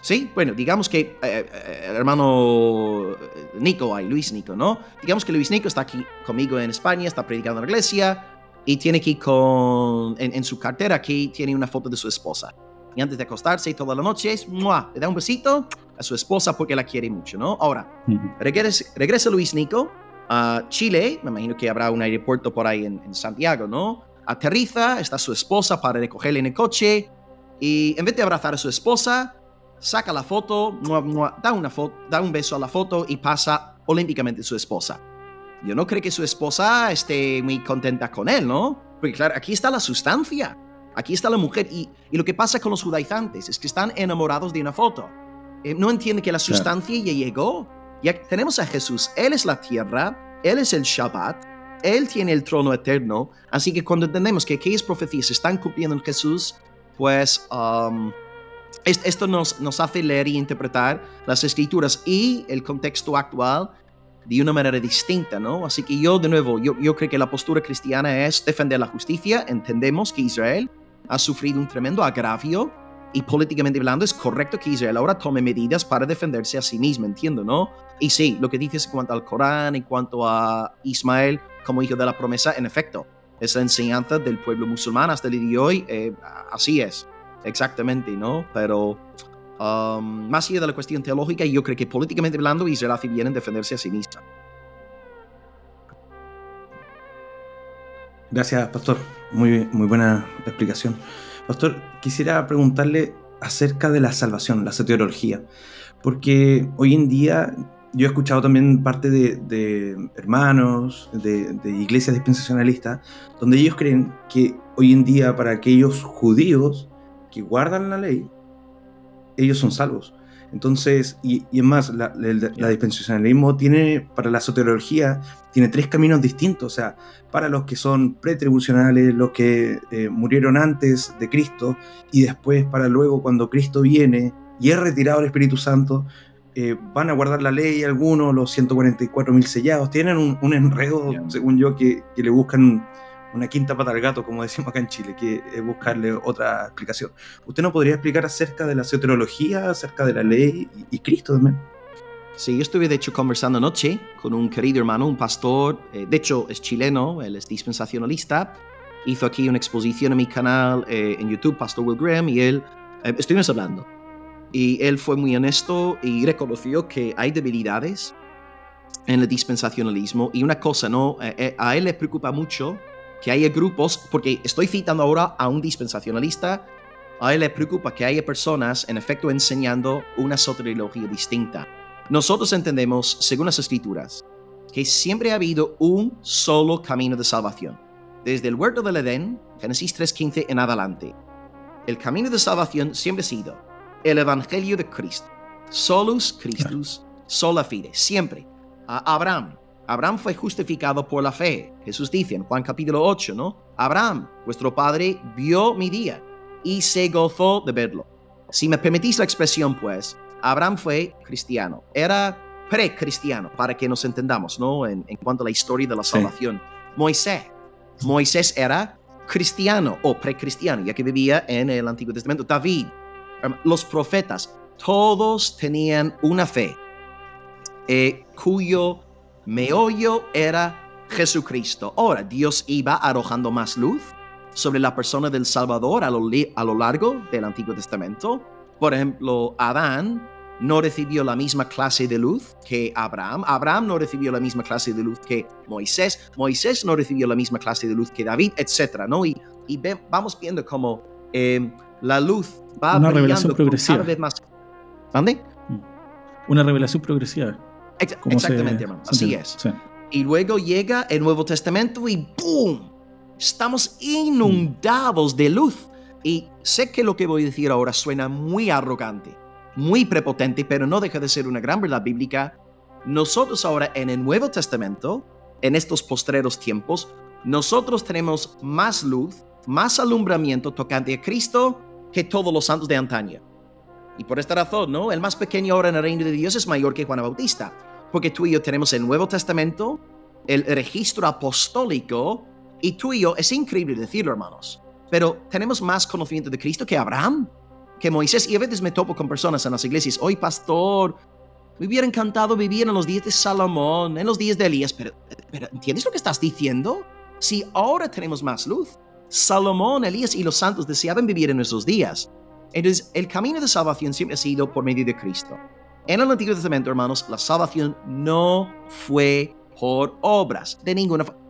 Speaker 3: Sí, bueno, digamos que eh, el hermano Nico, hay Luis Nico, ¿no? Digamos que Luis Nico está aquí conmigo en España, está predicando en la iglesia y tiene aquí con, en, su cartera, aquí tiene una foto de su esposa. Y antes de acostarse toda la noche, le da un besito a su esposa porque la quiere mucho, ¿no? Ahora, regresa, Luis Nico a Chile, me imagino que habrá un aeropuerto por ahí en, Santiago, ¿no? Aterriza, está su esposa para recogerle en el coche y en vez de abrazar a su esposa, saca la foto, da, una foto, da un beso a la foto y pasa olímpicamente a su esposa. Yo no creo que su esposa esté muy contenta con él, ¿no? Porque claro, aquí está la sustancia, aquí está la mujer y, y lo que pasa con los judaizantes es que están enamorados de una foto. Eh, no entiende que la sustancia ya llegó. Ya tenemos a Jesús, Él es la tierra, Él es el Shabbat, Él tiene el trono eterno. Así que cuando entendemos que aquellas profecías se están cumpliendo en Jesús, pues um, esto nos, nos hace leer y interpretar las escrituras y el contexto actual de una manera distinta, ¿no? Así que yo, de nuevo, yo, yo creo que la postura cristiana es defender la justicia. Entendemos que Israel ha sufrido un tremendo agravio y políticamente hablando es correcto que Israel ahora tome medidas para defenderse a sí mismo, entiendo, ¿no? Y sí, lo que dices en cuanto al Corán, en cuanto a Ismael como hijo de la promesa, en efecto, esa enseñanza del pueblo musulmán hasta el día de hoy, eh, así es, exactamente, ¿no? Pero um, más allá de la cuestión teológica, yo creo que políticamente hablando Israel hace bien en defenderse a sí misma.
Speaker 1: Gracias, Pastor. Muy, muy buena explicación. Pastor, quisiera preguntarle acerca de la salvación, la soteriología, porque hoy en día yo he escuchado también parte de, hermanos, de, de, iglesias dispensacionalistas, donde ellos creen que hoy en día para aquellos judíos que guardan la ley, ellos son salvos. Entonces, y, y es más, la, dispensacionalismo tiene, para la soteriología, tiene tres caminos distintos. O sea, para los que son pretribulacionales, los que eh, murieron antes de Cristo, y después para luego cuando Cristo viene y es retirado el Espíritu Santo, eh, van a guardar la ley algunos, los 144.000 sellados. Tienen un, enredo, según yo, que, que le buscan una quinta pata al gato, como decimos acá en Chile, que es buscarle otra explicación. ¿Usted nos podría explicar acerca de la soteriología, acerca de la ley y, Cristo también?
Speaker 3: Sí, yo estuve de hecho conversando anoche con un querido hermano, un pastor, eh, de hecho es chileno, él es dispensacionalista, hizo aquí una exposición en mi canal eh, en YouTube, Pastor Will Graham, y él, eh, estuvimos hablando, y él fue muy honesto y reconoció que hay debilidades en el dispensacionalismo, y una cosa, ¿no? a él le preocupa mucho que haya grupos, porque estoy citando ahora a un dispensacionalista, a él le preocupa que haya personas en efecto enseñando una soteriología distinta. Nosotros entendemos, según las escrituras, que siempre ha habido un solo camino de salvación. Desde el huerto del Edén, Génesis 3.15 en adelante. El camino de salvación siempre ha sido el Evangelio de Cristo. Solus Christus, sola fide, siempre. A Abraham, Abraham fue justificado por la fe. Jesús dice en Juan capítulo 8, ¿no? Abraham, vuestro padre, vio mi día y se gozó de verlo. Si me permitís la expresión, pues, Abraham fue cristiano. Era pre-cristiano, para que nos entendamos, ¿no? En, cuanto a la historia de la salvación. Moisés. Moisés era cristiano o pre-cristiano, ya que vivía en el Antiguo Testamento. David, los profetas, todos tenían una fe eh, cuyo meollo era Jesucristo. Ahora, Dios iba arrojando más luz sobre la persona del Salvador a lo, a lo largo del Antiguo Testamento. Por ejemplo, Adán no recibió la misma clase de luz que Abraham. Abraham no recibió la misma clase de luz que Moisés. Moisés no recibió la misma clase de luz que David, etc. ¿no? Y, vamos viendo cómo em, la luz va
Speaker 2: Una revelación progresiva.
Speaker 3: cada vez más.
Speaker 2: ¿Dónde? Una revelación progresiva
Speaker 3: exactamente, hermano. Así es. Y luego llega el Nuevo Testamento y ¡boom! Estamos inundados de luz. Y sé que lo que voy a decir ahora suena muy arrogante, muy prepotente, pero no deja de ser una gran verdad bíblica. Nosotros ahora en el Nuevo Testamento, en estos postreros tiempos, nosotros tenemos más luz, más alumbramiento tocante a Cristo que todos los santos de antaño. Y por esta razón, ¿no? El más pequeño ahora en el reino de Dios es mayor que Juan Bautista. Porque tú y yo tenemos el Nuevo Testamento, el registro apostólico, y tú y yo, es increíble decirlo, hermanos, pero tenemos más conocimiento de Cristo que Abraham, que Moisés. Y a veces me topo con personas en las iglesias, hoy pastor, me hubiera encantado vivir en los días de Salomón, en los días de Elías, pero, pero ¿entiendes lo que estás diciendo? Si ahora tenemos más luz, Salomón, Elías y los santos deseaban vivir en nuestros días. Entonces, el camino de salvación siempre ha sido por medio de Cristo. En el Antiguo Testamento, hermanos, la salvación no fue por obras de ninguna forma.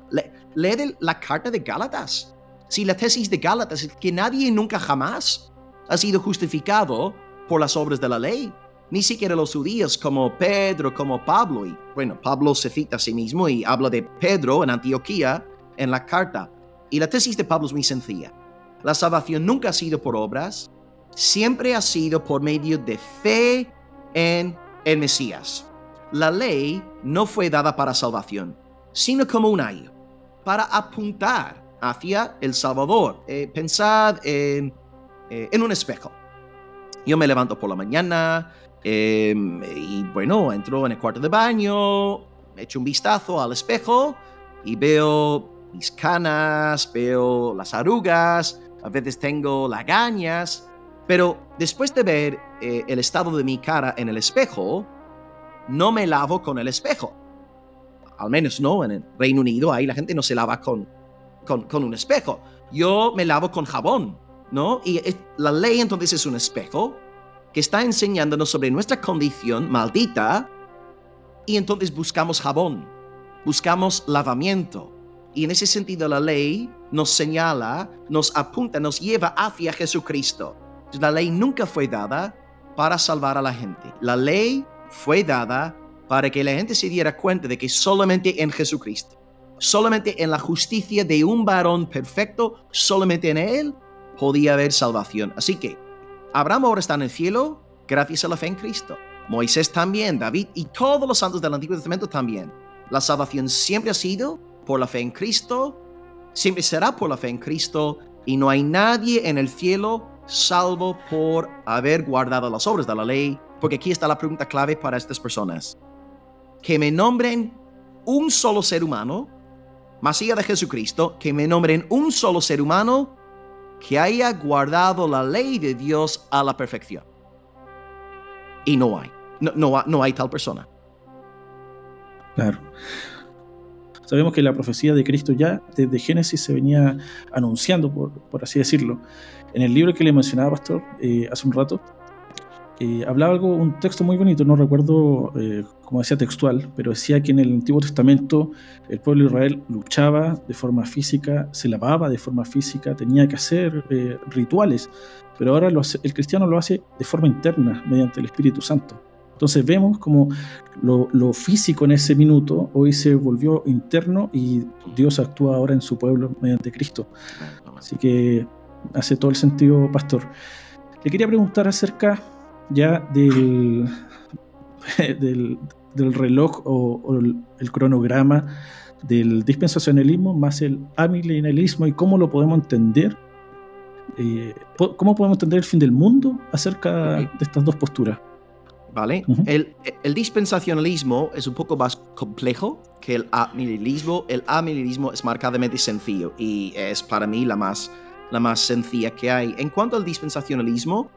Speaker 3: lee la carta de Gálatas. Si la tesis de Gálatas es que nadie nunca jamás ha sido justificado por las obras de la ley, ni siquiera los judíos como Pedro, como Pablo. Y bueno, Pablo se cita a sí mismo y habla de Pedro en Antioquía en la carta. Y la tesis de Pablo es muy sencilla. La salvación nunca ha sido por obras, siempre ha sido por medio de fe en el Mesías. La ley no fue dada para salvación, sino como un ayo, para apuntar hacia el Salvador. Eh, pensad en, eh, en, un espejo. Yo me levanto por la mañana em, y bueno, entro en el cuarto de baño, echo un vistazo al espejo y veo mis canas, veo las arrugas, a veces tengo lagañas, pero después de ver eh, el estado de mi cara en el espejo, no me lavo con el espejo. Al menos no, en el Reino Unido ahí la gente no se lava con, con, con un espejo. Yo me lavo con jabón, ¿no? Y la ley entonces es un espejo que está enseñándonos sobre nuestra condición maldita y entonces buscamos jabón, buscamos lavamiento. Y en ese sentido la ley nos señala, nos apunta, nos lleva hacia Jesucristo. La ley nunca fue dada para salvar a la gente. La ley fue dada para que la gente se diera cuenta de que solamente en Jesucristo, solamente en la justicia de un varón perfecto, solamente en Él podía haber salvación. Así que Abraham ahora está en el cielo gracias a la fe en Cristo. Moisés también, David y todos los santos del Antiguo Testamento también. La salvación siempre ha sido por la fe en Cristo, siempre será por la fe en Cristo y no hay nadie en el cielo salvo por haber guardado las obras de la ley, porque aquí está la pregunta clave para estas personas. Que me nombren un solo ser humano, allá de Jesucristo, que me nombren un solo ser humano que haya guardado la ley de Dios a la perfección. Y no hay. No, no, hay tal persona.
Speaker 2: Claro. Sabemos que la profecía de Cristo ya desde Génesis se venía anunciando, por, así decirlo. En el libro que le mencionaba, Pastor, eh, hace un rato, eh, hablaba algo, un texto muy bonito, no recuerdo eh, como decía textual, pero decía que en el Antiguo Testamento el pueblo de Israel luchaba de forma física, se lavaba de forma física, tenía que hacer eh, rituales, pero ahora el cristiano lo hace de forma interna, mediante el Espíritu Santo. Entonces vemos como lo, lo, físico en ese minuto hoy se volvió interno y Dios actúa ahora en su pueblo mediante Cristo. Así que hace todo el sentido, pastor. Le quería preguntar acerca ya del, del, reloj o, el, cronograma del dispensacionalismo más el amilenialismo y cómo lo podemos entender. Eh, ¿Cómo podemos entender el fin del mundo acerca de estas dos posturas?
Speaker 3: ¿Vale? el, el, dispensacionalismo es un poco más complejo que el amilenialismo. El amilenialismo es marcadamente sencillo y es para mí la más, la más sencilla que hay. En cuanto al dispensacionalismo,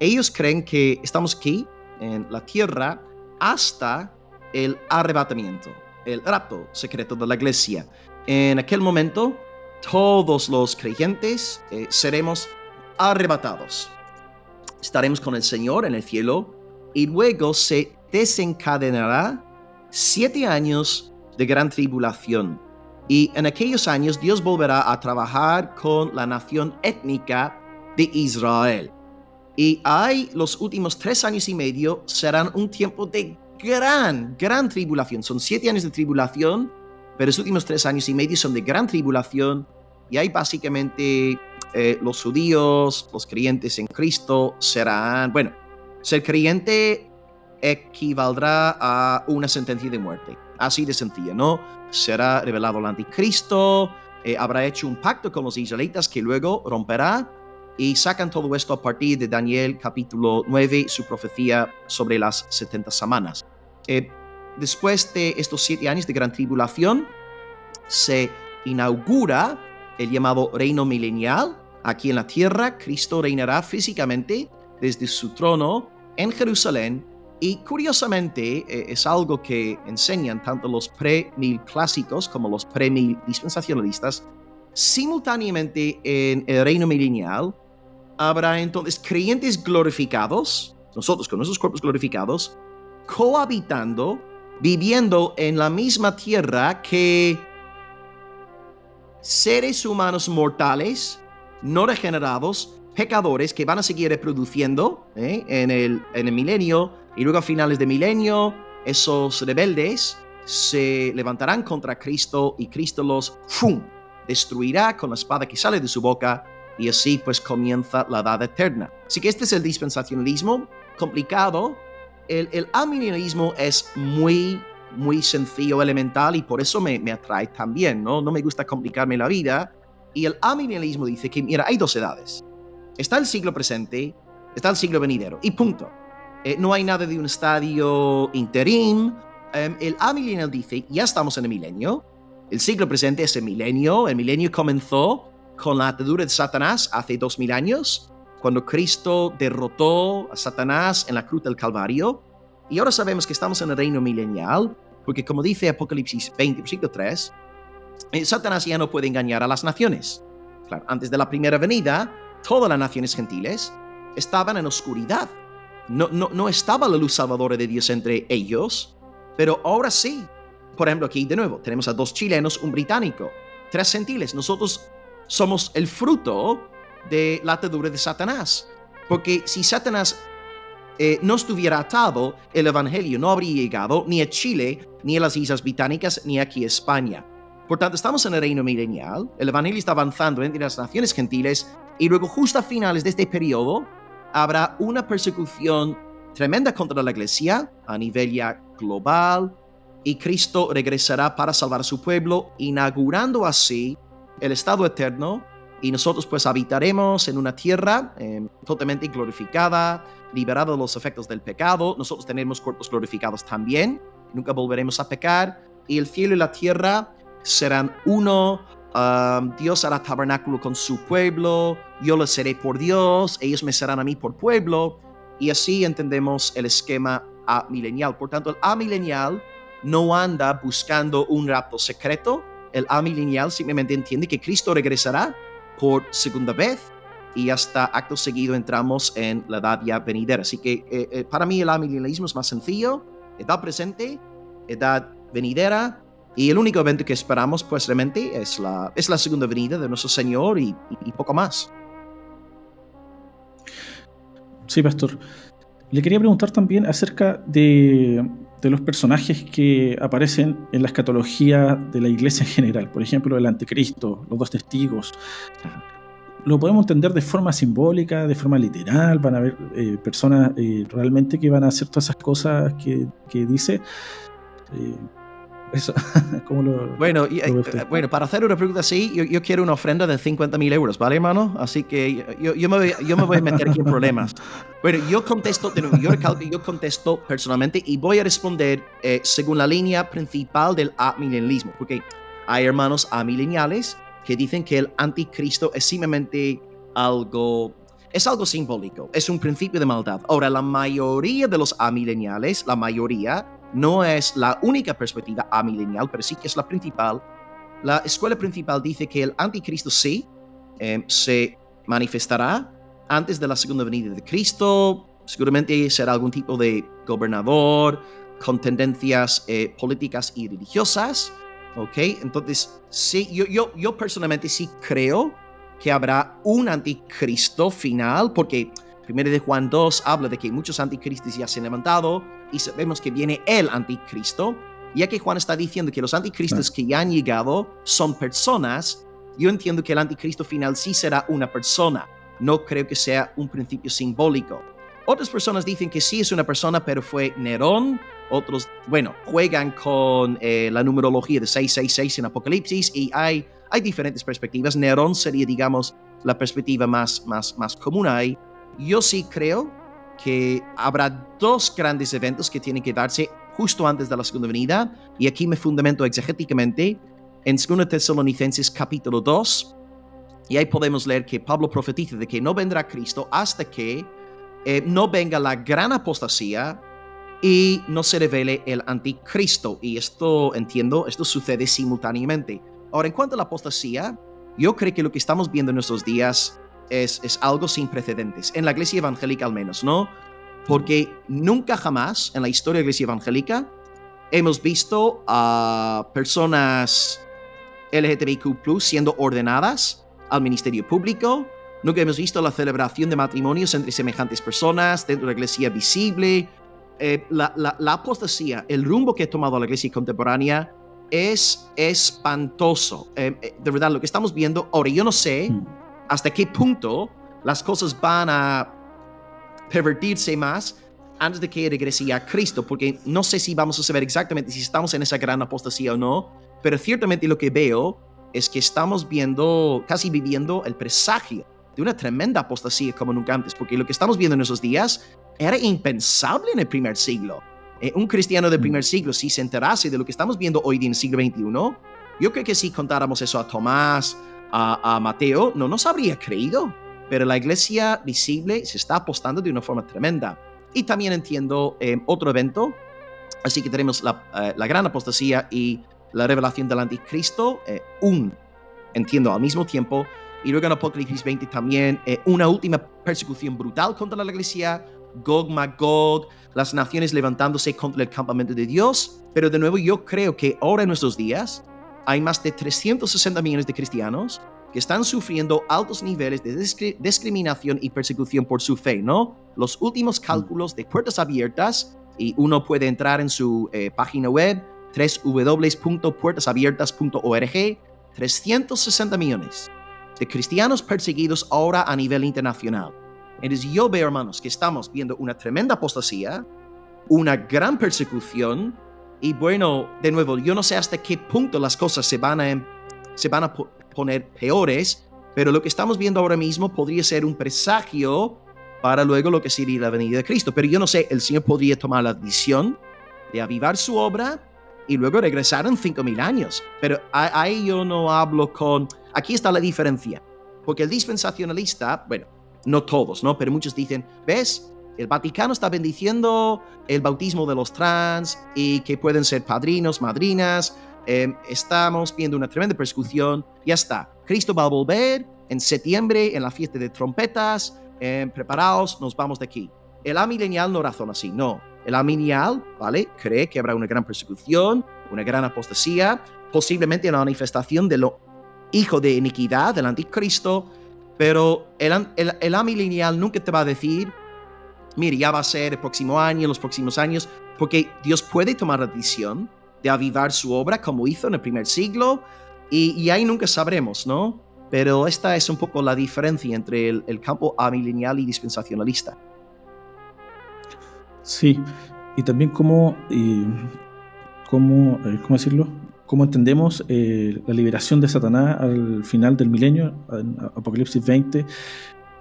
Speaker 3: ellos creen que estamos aquí en la tierra hasta el arrebatamiento, el rapto secreto de la iglesia. En aquel momento, todos los creyentes eh, seremos arrebatados. Estaremos con el Señor en el cielo y luego se desencadenará siete años de gran tribulación. Y en aquellos años Dios volverá a trabajar con la nación étnica de Israel. Y hay los últimos tres años y medio serán un tiempo de gran, gran tribulación. Son siete años de tribulación, pero los últimos tres años y medio son de gran tribulación. Y hay básicamente eh, los judíos, los creyentes en Cristo serán, bueno, ser creyente equivaldrá a una sentencia de muerte. Así de sencilla, ¿no? Será revelado el anticristo, eh, habrá hecho un pacto con los israelitas que luego romperá y sacan todo esto a partir de Daniel capítulo 9, su profecía sobre las 70 semanas. Eh, después de estos siete años de gran tribulación, se inaugura el llamado reino milenial. Aquí en la tierra, Cristo reinará físicamente desde su trono en Jerusalén. Y curiosamente, eh, es algo que enseñan tanto los pre-mil clásicos como los pre-mil dispensacionalistas, simultáneamente en el reino milenial habrá entonces creyentes glorificados, nosotros con nuestros cuerpos glorificados, cohabitando, viviendo en la misma tierra que seres humanos mortales, no regenerados, pecadores que van a seguir reproduciendo ¿eh? en, el, en el milenio y luego a finales de milenio esos rebeldes se levantarán contra Cristo y Cristo los ¡fum! destruirá con la espada que sale de su boca y así pues comienza la edad eterna. Así que este es el dispensacionalismo complicado. El, el es muy, muy sencillo, elemental y por eso me, me, atrae también, ¿no? No me gusta complicarme la vida. Y el amilenialismo dice que, mira, hay dos edades. Está el siglo presente, está el siglo venidero y punto. Eh, no hay nada de un estadio interim. Em, el amilenial dice, ya estamos en el milenio. El siglo presente es el milenio. El milenio comenzó con la atadura de Satanás hace dos mil años, cuando Cristo derrotó a Satanás en la cruz del Calvario. Y ahora sabemos que estamos en el reino milenial, porque como dice Apocalipsis 20, versículo 3, eh, Satanás ya no puede engañar a las naciones. Claro, antes de la primera venida, todas las naciones gentiles estaban en oscuridad. No, no, no estaba la luz salvadora de Dios entre ellos, pero ahora sí. Por ejemplo, aquí de nuevo tenemos a dos chilenos, un británico, tres gentiles. Nosotros somos el fruto de la atadura de Satanás. Porque si Satanás eh, no estuviera atado, el Evangelio no habría llegado ni a Chile, ni a las Islas Británicas, ni aquí a España. Por tanto, estamos en el reino milenial, el Evangelio está avanzando entre las naciones gentiles, y luego justo a finales de este periodo habrá una persecución tremenda contra la iglesia a nivel ya global, y Cristo regresará para salvar a su pueblo, inaugurando así el estado eterno y nosotros pues habitaremos en una tierra em, totalmente glorificada, liberada de los efectos del pecado. Nosotros tenemos cuerpos glorificados también, nunca volveremos a pecar y el cielo y la tierra serán uno. Dios hará tabernáculo con su pueblo, yo les seré por Dios, ellos me serán a mí por pueblo. Y así entendemos el esquema amilenial. Por tanto, el amilenial no anda buscando un rapto secreto, el amilenial simplemente entiende que Cristo regresará por segunda vez y hasta acto seguido entramos en la edad ya venidera. Así que eh, eh, para mí el amilenialismo es más sencillo, edad presente, edad venidera, y el único evento que esperamos pues realmente es la, es la segunda venida de nuestro Señor y, poco más.
Speaker 2: Sí, pastor. Le quería preguntar también acerca de, de los personajes que aparecen en la escatología de la iglesia en general, por ejemplo, el anticristo, los dos testigos. Lo podemos entender de forma simbólica, de forma literal, van a haber eh, personas eh, realmente que van a hacer todas esas cosas que, que dice. Eh, eso,
Speaker 3: bueno, eh, bueno, para hacer una pregunta así, yo, quiero una ofrenda de 50 mil euros, ¿vale, hermano? Así que yo, yo, me voy, yo me voy a meter aquí en problemas. Bueno, yo contesto, yo recalco, yo contesto personalmente y voy a responder eh, según la línea principal del amilenialismo, porque hay hermanos amileniales que dicen que el anticristo es simplemente algo es algo simbólico, es un principio de maldad. Ahora, la mayoría de los amileniales, la mayoría, no es la única perspectiva amilenial, pero sí que es la principal. La escuela principal dice que el anticristo sí em, se manifestará antes de la segunda venida de Cristo. Seguramente será algún tipo de gobernador con tendencias eh, políticas y religiosas. ¿Ok? Entonces, sí, yo, yo, yo personalmente sí creo que habrá un anticristo final, porque primero de Juan 2 habla de que muchos anticristos ya se han levantado y sabemos que viene el anticristo, ya que Juan está diciendo que los anticristos que ya han llegado son personas, yo entiendo que el anticristo final sí será una persona, no creo que sea un principio simbólico. Otras personas dicen que sí es una persona, pero fue Nerón. Otros, bueno, juegan con eh, la numerología de 666 en Apocalipsis y hay, hay diferentes perspectivas. Nerón sería, digamos, la perspectiva más, más, más común ahí. Yo sí creo que habrá dos grandes eventos que tienen que darse justo antes de la segunda venida, y aquí me fundamento exegéticamente en 2 Tesalonicenses capítulo 2, y ahí podemos leer que Pablo profetiza de que no vendrá Cristo hasta que eh, no venga la gran apostasía y no se revele el anticristo. Y esto, entiendo, esto sucede simultáneamente. Ahora, en cuanto a la apostasía, yo creo que lo que estamos viendo en nuestros días es, algo sin precedentes, en la iglesia evangélica al menos, ¿no? Porque nunca jamás en la historia de la iglesia evangélica hemos visto a personas LGTBQ siendo ordenadas al ministerio público. Nunca hemos visto la celebración de matrimonios entre semejantes personas dentro de la iglesia visible. Eh, la, la, apostasía, el rumbo que ha tomado la iglesia contemporánea es espantoso. Eh, eh, de verdad, lo que estamos viendo ahora, yo no sé mm hasta qué punto las cosas van a pervertirse más antes de que regrese a Cristo, porque no sé si vamos a saber exactamente si estamos en esa gran apostasía o no, pero ciertamente lo que veo es que estamos viendo, casi viviendo el presagio de una tremenda apostasía como nunca antes, porque lo que estamos viendo en esos días era impensable en el primer siglo. Eh, un cristiano del primer siglo, si se enterase de lo que estamos viendo hoy en el siglo XXI, yo creo que si contáramos eso a Tomás, a, Mateo, no nos habría creído. Pero la iglesia visible se está apostando de una forma tremenda. Y también entiendo eh, otro evento. Así que tenemos la, eh, la, gran apostasía y la revelación del anticristo. Eh, un, entiendo, al mismo tiempo. Y luego en Apocalipsis 20 también una última persecución brutal contra la iglesia. Gog, Magog, las naciones levantándose contra el campamento de Dios. Pero de nuevo yo creo que ahora en nuestros días hay más de 360 millones de cristianos que están sufriendo altos niveles de discriminación y persecución por su fe, ¿no? Los últimos mm. cálculos de puertas abiertas, y uno puede entrar en su eh, página web www.puertasabiertas.org, 360 millones de cristianos perseguidos ahora a nivel internacional. Entonces yo veo, hermanos, que estamos viendo una tremenda apostasía, una gran persecución, y bueno, de nuevo, yo no sé hasta qué punto las cosas se van a, se van a poner peores, pero lo que estamos viendo ahora mismo podría ser un presagio para luego lo que sería la venida de Cristo. Pero yo no sé, el Señor podría tomar la decisión de avivar su obra y luego regresar en 5.000 años. Pero ahí yo no hablo con... Aquí está la diferencia. Porque el dispensacionalista, bueno, no todos, ¿no? Pero muchos dicen, ¿ves? El Vaticano está bendiciendo el bautismo de los trans y que pueden ser padrinos, madrinas. Em, estamos viendo una tremenda persecución. Ya está. Cristo va a volver en septiembre en la fiesta de trompetas. Em, preparaos, nos vamos de aquí. El amilenial no razona así, no. El amilenial, ¿vale? Cree que habrá una gran persecución, una gran apostasía, posiblemente una manifestación de lo hijo de iniquidad del anticristo, pero el, el, el amilenial nunca te va a decir mire, ya va a ser el próximo año, los próximos años, porque Dios puede tomar la decisión de avivar su obra como hizo en el primer siglo y, ahí nunca sabremos, ¿no? Pero esta es un poco la diferencia entre el, campo amilenial y dispensacionalista.
Speaker 2: Sí, y también cómo, cómo, eh, ¿cómo decirlo? ¿Cómo entendemos eh, la liberación de Satanás al final del milenio, en Apocalipsis 20?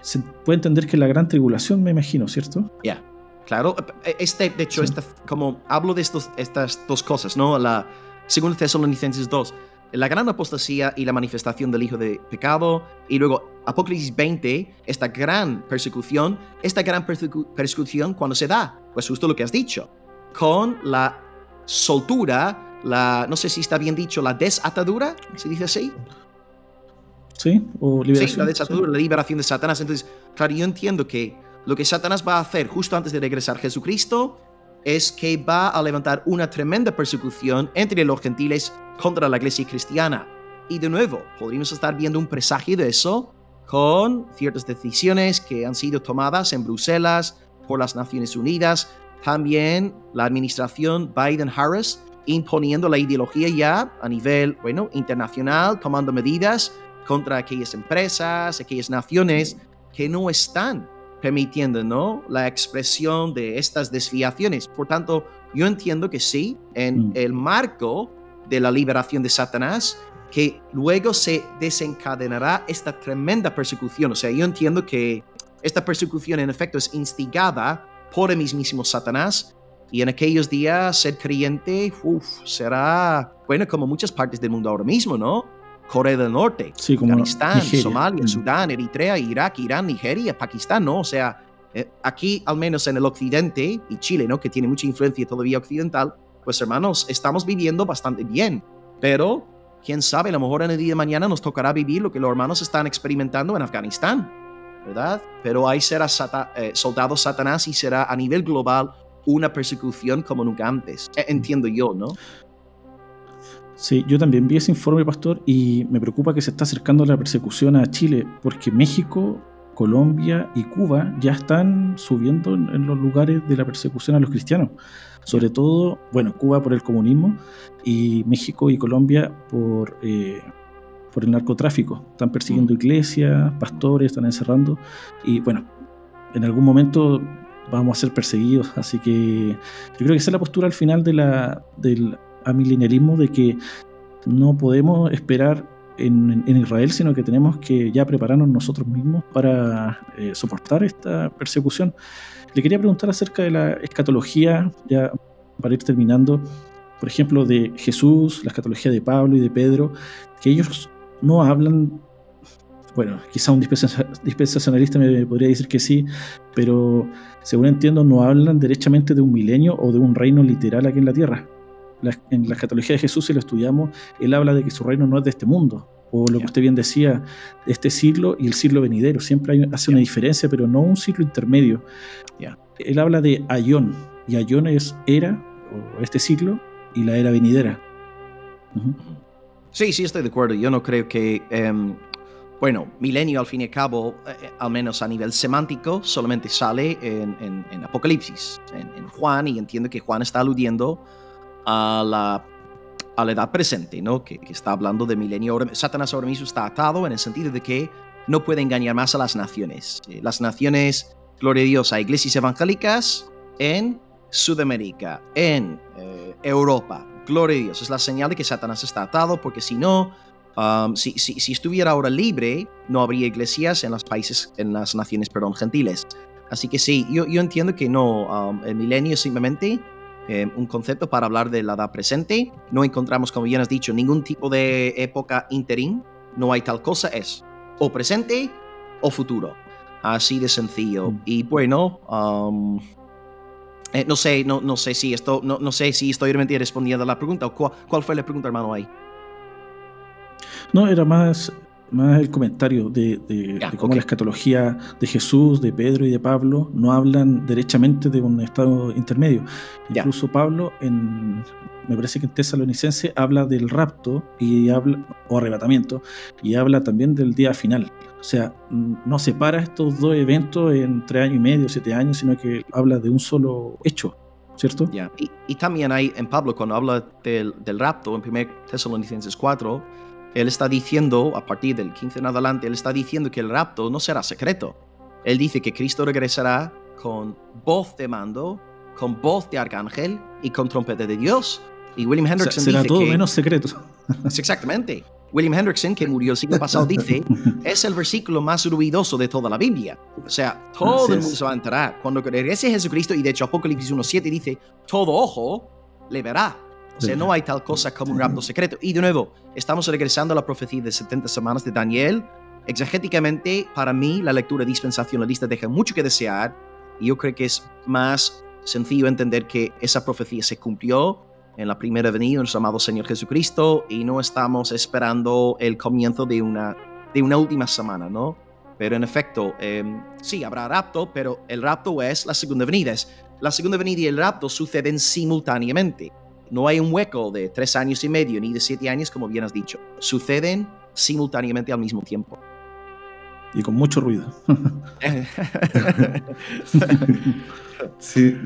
Speaker 2: Se puede entender que la gran tribulación, me imagino, ¿cierto?
Speaker 3: Ya, claro. Este, de hecho, como hablo de estos, estas dos cosas, ¿no? La segunda Tesalonicenses 2, la gran apostasía y la manifestación del Hijo de Pecado, y luego Apocalipsis 20, esta gran persecución, esta gran persecución cuando se da, pues justo lo que has dicho, con la soltura, la, no sé si está bien dicho, la desatadura, ¿se dice así?
Speaker 2: Sí, o liberación.
Speaker 3: Sí, la, liberación de Satanás. Entonces, claro, yo entiendo que lo que Satanás va a hacer justo antes de regresar Jesucristo es que va a levantar una tremenda persecución entre los gentiles contra la iglesia cristiana. Y de nuevo, podríamos estar viendo un presagio de eso con ciertas decisiones que han sido tomadas en Bruselas por las Naciones Unidas, también la administración Biden-Harris imponiendo la ideología ya a nivel, bueno, internacional, tomando medidas contra aquellas empresas, aquellas naciones que no están permitiendo ¿no? la expresión de estas desviaciones. Por tanto, yo entiendo que sí, en mm. el marco de la liberación de Satanás, que luego se desencadenará esta tremenda persecución. O sea, yo entiendo que esta persecución en efecto es instigada por el mismísimo Satanás. Y en aquellos días ser creyente será, bueno, como muchas partes del mundo ahora mismo, ¿no? Corea del Norte, Afganistán, Somalia, mm. Sudán, Eritrea, Irak, Irán, Nigeria, Pakistán, ¿no? O sea, eh, aquí, al menos en el occidente, y Chile, ¿no? Que tiene mucha influencia todavía occidental, pues hermanos, estamos viviendo bastante bien. Pero, quién sabe, a lo mejor en el día de mañana nos tocará vivir lo que los hermanos están experimentando en Afganistán, ¿verdad? Pero ahí será eh, soldado Satanás y será a nivel global una persecución como nunca antes. E, entiendo yo, ¿no?
Speaker 2: Sí, yo también vi ese informe, pastor, y me preocupa que se está acercando la persecución a Chile, porque México, Colombia y Cuba ya están subiendo en, los lugares de la persecución a los cristianos. Sobre todo, bueno, Cuba por el comunismo y México y Colombia por, eh, por el narcotráfico. Están persiguiendo iglesias, pastores, están encerrando. Y bueno, en algún momento vamos a ser perseguidos. Así que yo creo que esa es la postura al final de la, del milenialismo de que no podemos esperar en, Israel, sino que tenemos que ya prepararnos nosotros mismos para eh, soportar esta persecución. Le quería preguntar acerca de la escatología, ya para ir terminando, por ejemplo, de Jesús, la escatología de Pablo y de Pedro, que ellos no hablan bueno, quizá un dispensacionalista me podría decir que sí, pero según entiendo no hablan derechamente de un milenio o de un reino literal aquí en la tierra. En la escatología de Jesús, si lo estudiamos, él habla de que su reino no es de este mundo, o lo que usted bien decía, este siglo y el siglo venidero. Siempre hay, hace una diferencia, pero no un siglo intermedio. Él habla de Ayón, y Ayón es era, o este siglo, y la era venidera.
Speaker 3: Sí, sí, estoy de acuerdo. Yo no creo que... Em, bueno, milenio al fin y al cabo, eh, eh, al menos a nivel semántico, solamente sale en, Apocalipsis, en, Juan, y entiendo que Juan está aludiendo a la, a la edad presente, ¿no? Que, está hablando de milenio. Satanás ahora mismo está atado en el sentido de que no puede engañar más a las naciones. Eh, las naciones, gloria a Dios, a iglesias evangélicas en Sudamérica, en Europa. Gloria a Dios, es la señal de que Satanás está atado, porque si no, Um, si, si, estuviera ahora libre, no habría iglesias en los países, en las naciones, perdón, gentiles. Así que sí, yo, yo entiendo que no, um, el milenio simplemente eh, un concepto para hablar de la edad presente. No encontramos, como bien has dicho, ningún tipo de época interim. No hay tal cosa, es o presente o futuro. Así de sencillo. Mm. Y bueno, um, eh, no sé, no, no sé si esto, no, no sé si estoy realmente respondiendo a la pregunta. ¿Cuál, ¿Cuál fue la pregunta, hermano, ahí?
Speaker 2: No, era más, más el comentario de, cómo la escatología de Jesús, de Pedro y de Pablo no hablan derechamente de un estado intermedio. Incluso Pablo, en, me parece que en Tesalonicense, habla del rapto y habla, o arrebatamiento, y habla también del día final. O sea, no separa estos dos eventos en tres años y medio, siete años, sino que habla de un solo hecho. ¿Cierto?
Speaker 3: Ya. Y, también hay en Pablo, cuando habla del, del rapto, en 1 Tesalonicenses 4, él está diciendo, a partir del 15 en adelante, él está diciendo que el rapto no será secreto. Él dice que Cristo regresará con voz de mando, con voz de arcángel y con trompeta de Dios. Y William Hendrickson
Speaker 2: será todo menos secreto.
Speaker 3: Exactamente. William Hendrickson, que murió el siglo pasado, dice, es el versículo más ruidoso de toda la Biblia. O sea, todo el mundo se va a enterar. Cuando regrese Jesucristo, y de hecho Apocalipsis 1.7 dice, todo ojo le verá. No hay tal cosa como un rapto secreto. Y de nuevo, estamos regresando a la profecía de 70 semanas de Daniel. Exegéticamente, para mí, la lectura dispensacionalista deja mucho que desear. Y yo creo que es más sencillo entender que esa profecía se cumplió en la primera venida de nuestro amado Señor Jesucristo y no estamos esperando el comienzo de una, de una última semana, ¿no? Pero en efecto, em, sí, habrá rapto, pero el rapto es la segunda venida. La segunda venida y el rapto suceden simultáneamente. No hay un hueco de tres años y medio ni de siete años, como bien has dicho. Suceden simultáneamente al mismo tiempo.
Speaker 2: Y con mucho ruido.
Speaker 1: sí,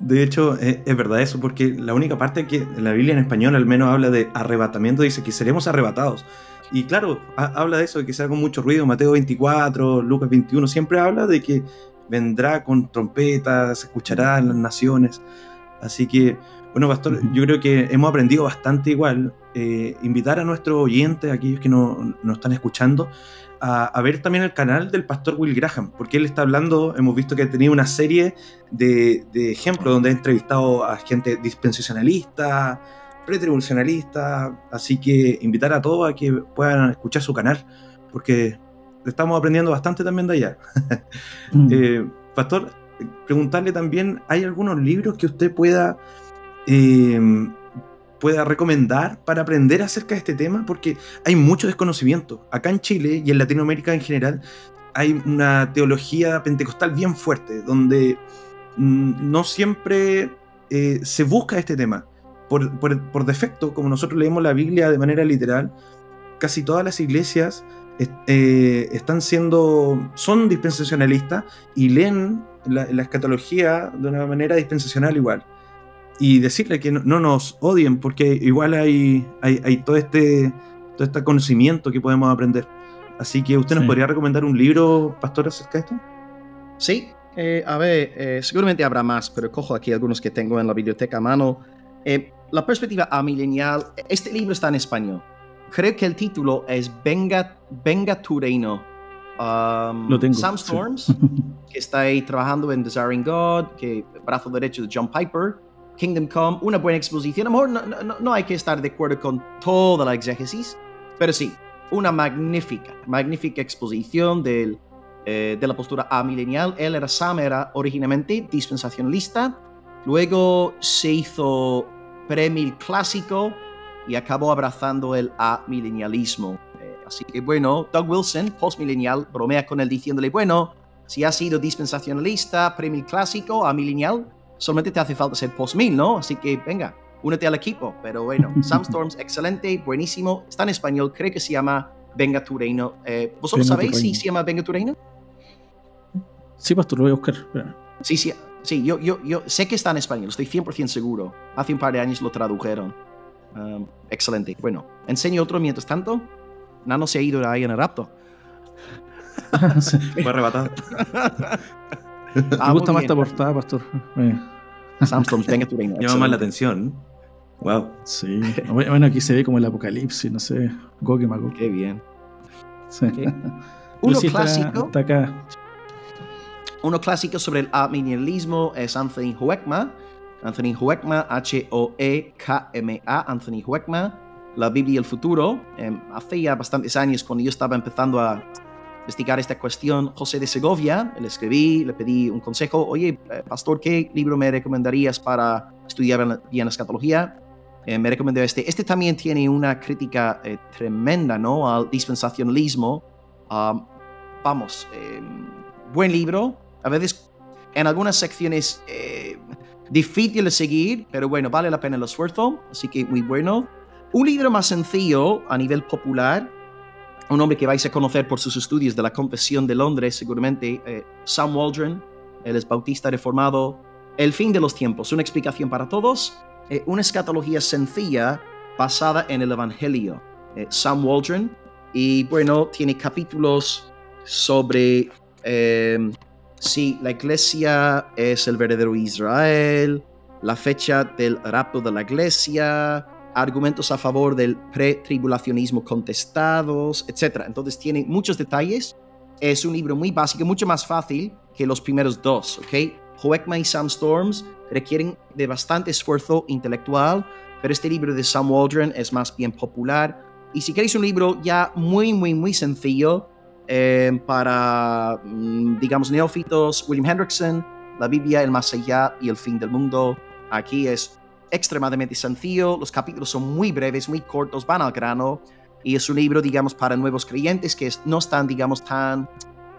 Speaker 1: de, hecho es, verdad eso, porque la única parte que en la Biblia en español al menos habla de arrebatamiento, dice que seremos arrebatados. Y claro, habla de eso, de que sea con mucho ruido. Mateo 24, Lucas 21, siempre habla de que vendrá con trompetas, escuchará en las naciones. Así que bueno, Pastor, yo creo que hemos aprendido bastante igual. Eh, invitar a nuestros oyentes, aquellos que nos están escuchando, a, ver también el canal del Pastor Will Graham, porque él está hablando, hemos visto que ha tenido una serie de, ejemplos donde ha entrevistado a gente dispensacionalista, pretribulacionalista, así que invitar a todos a que puedan escuchar su canal, porque estamos aprendiendo bastante también de allá. Mm. Eh, pastor, preguntarle también, ¿hay algunos libros que usted pueda Em, pueda recomendar para aprender acerca de este tema, porque hay mucho desconocimiento. Acá en Chile y en Latinoamérica en general hay una teología pentecostal bien fuerte, donde mm, no siempre eh, se busca este tema. Por, defecto, como nosotros leemos la Biblia de manera literal, casi todas las iglesias eh, están siendo, son dispensacionalistas y leen la, la escatología de una manera dispensacional igual y decirle que no, nos odien, porque igual hay, hay, todo, este, todo este conocimiento que podemos aprender. Así que usted nos podría recomendar un libro, pastor, acerca de esto.
Speaker 3: Sí, eh, a ver, eh, seguramente habrá más, pero cojo aquí algunos que tengo en la biblioteca a mano. Eh, la perspectiva amilenial, este libro está en español. Creo que el título es Venga, Venga tu reino.
Speaker 2: Um, Lo tengo.
Speaker 3: Sam Storms, que está ahí trabajando en Desiring God, que brazo derecho de John Piper Kingdom Come, una buena exposición. A lo mejor no, no, hay que estar de acuerdo con toda la exégesis, pero sí, una magnífica, magnífica exposición del, eh, de la postura amilenial. Él era Sam, era originalmente dispensacionalista, luego se hizo premil clásico y acabó abrazando el amilenialismo. Así que bueno, Doug Wilson, postmilenial, bromea con él diciéndole, bueno, si has sido dispensacionalista, premil clásico, amilenial, solamente te hace falta ser postmil, ¿no? Así que venga, únete al equipo. Pero bueno, Sam Storms, excelente, buenísimo. Está en español, creo que se llama Venga tu reino. Eh, ¿Vosotros
Speaker 2: Venga tu
Speaker 3: sabéis si
Speaker 2: reino.
Speaker 3: se llama Venga tu reino?
Speaker 2: Sí, pastor, lo voy a buscar. Espera.
Speaker 3: Sí, sí, sí, yo, yo, yo sé que está en español, estoy 100% seguro. Hace un par de años lo tradujeron. Um, excelente. Bueno, enseño otro mientras tanto. Nano se ha ido ahí en el rapto.
Speaker 1: Fue arrebatado.
Speaker 3: Ah,
Speaker 2: Me gusta más esta portada, pastor.
Speaker 3: Sam Storms, Venga tu reino.
Speaker 1: Llama más la atención. Wow.
Speaker 2: sí. Bueno, aquí se ve como el apocalipsis, no sé. Gog y Magog.
Speaker 3: Qué bien.
Speaker 2: Sí.
Speaker 3: Uno
Speaker 2: sí
Speaker 3: clásico.
Speaker 2: Está acá.
Speaker 3: Uno clásico sobre el amilenialismo es Anthony Hueckma. Anthony Hueckma, H-O-E-K-M-A, Anthony Hueckma. La Biblia y el futuro. Em, hace ya bastantes años, cuando yo estaba empezando a investigar esta cuestión, José de Segovia, le escribí, le pedí un consejo. Oye, eh, pastor, ¿qué libro me recomendarías para estudiar bien la- escatología? Eh, me recomendó este. Este también tiene una crítica eh, tremenda, ¿no? Al dispensacionalismo. Um, vamos, eh, buen libro. A veces en algunas secciones difícil de seguir, pero bueno, vale la pena el esfuerzo. Así que muy bueno. Un libro más sencillo a nivel popular. Un hombre que vais a conocer por sus estudios de la Confesión de Londres, seguramente. eh, Sam Waldron. Él es bautista reformado. El fin de los tiempos. Una explicación para todos. Eh, una escatología sencilla basada en el Evangelio. Eh, Sam Waldron. Y bueno, tiene capítulos sobre eh, si la iglesia es el verdadero Israel, la fecha del rapto de la iglesia, argumentos a favor del pretribulacionismo contestados, etc. Entonces tiene muchos detalles. Es un libro muy básico, mucho más fácil que los primeros dos, ¿ok? Hoekma y Sam Storms requieren de bastante esfuerzo intelectual, pero este libro de Sam Waldron es más bien popular. Y si queréis un libro ya muy, muy, muy sencillo eh, para, mm, digamos, neófitos, William Hendrickson, La Biblia, El Más Allá y El Fin del Mundo. Aquí es extremadamente sencillo, los capítulos son muy breves, muy cortos, van al grano. Y es un libro, digamos, para nuevos creyentes que no están, digamos, tan...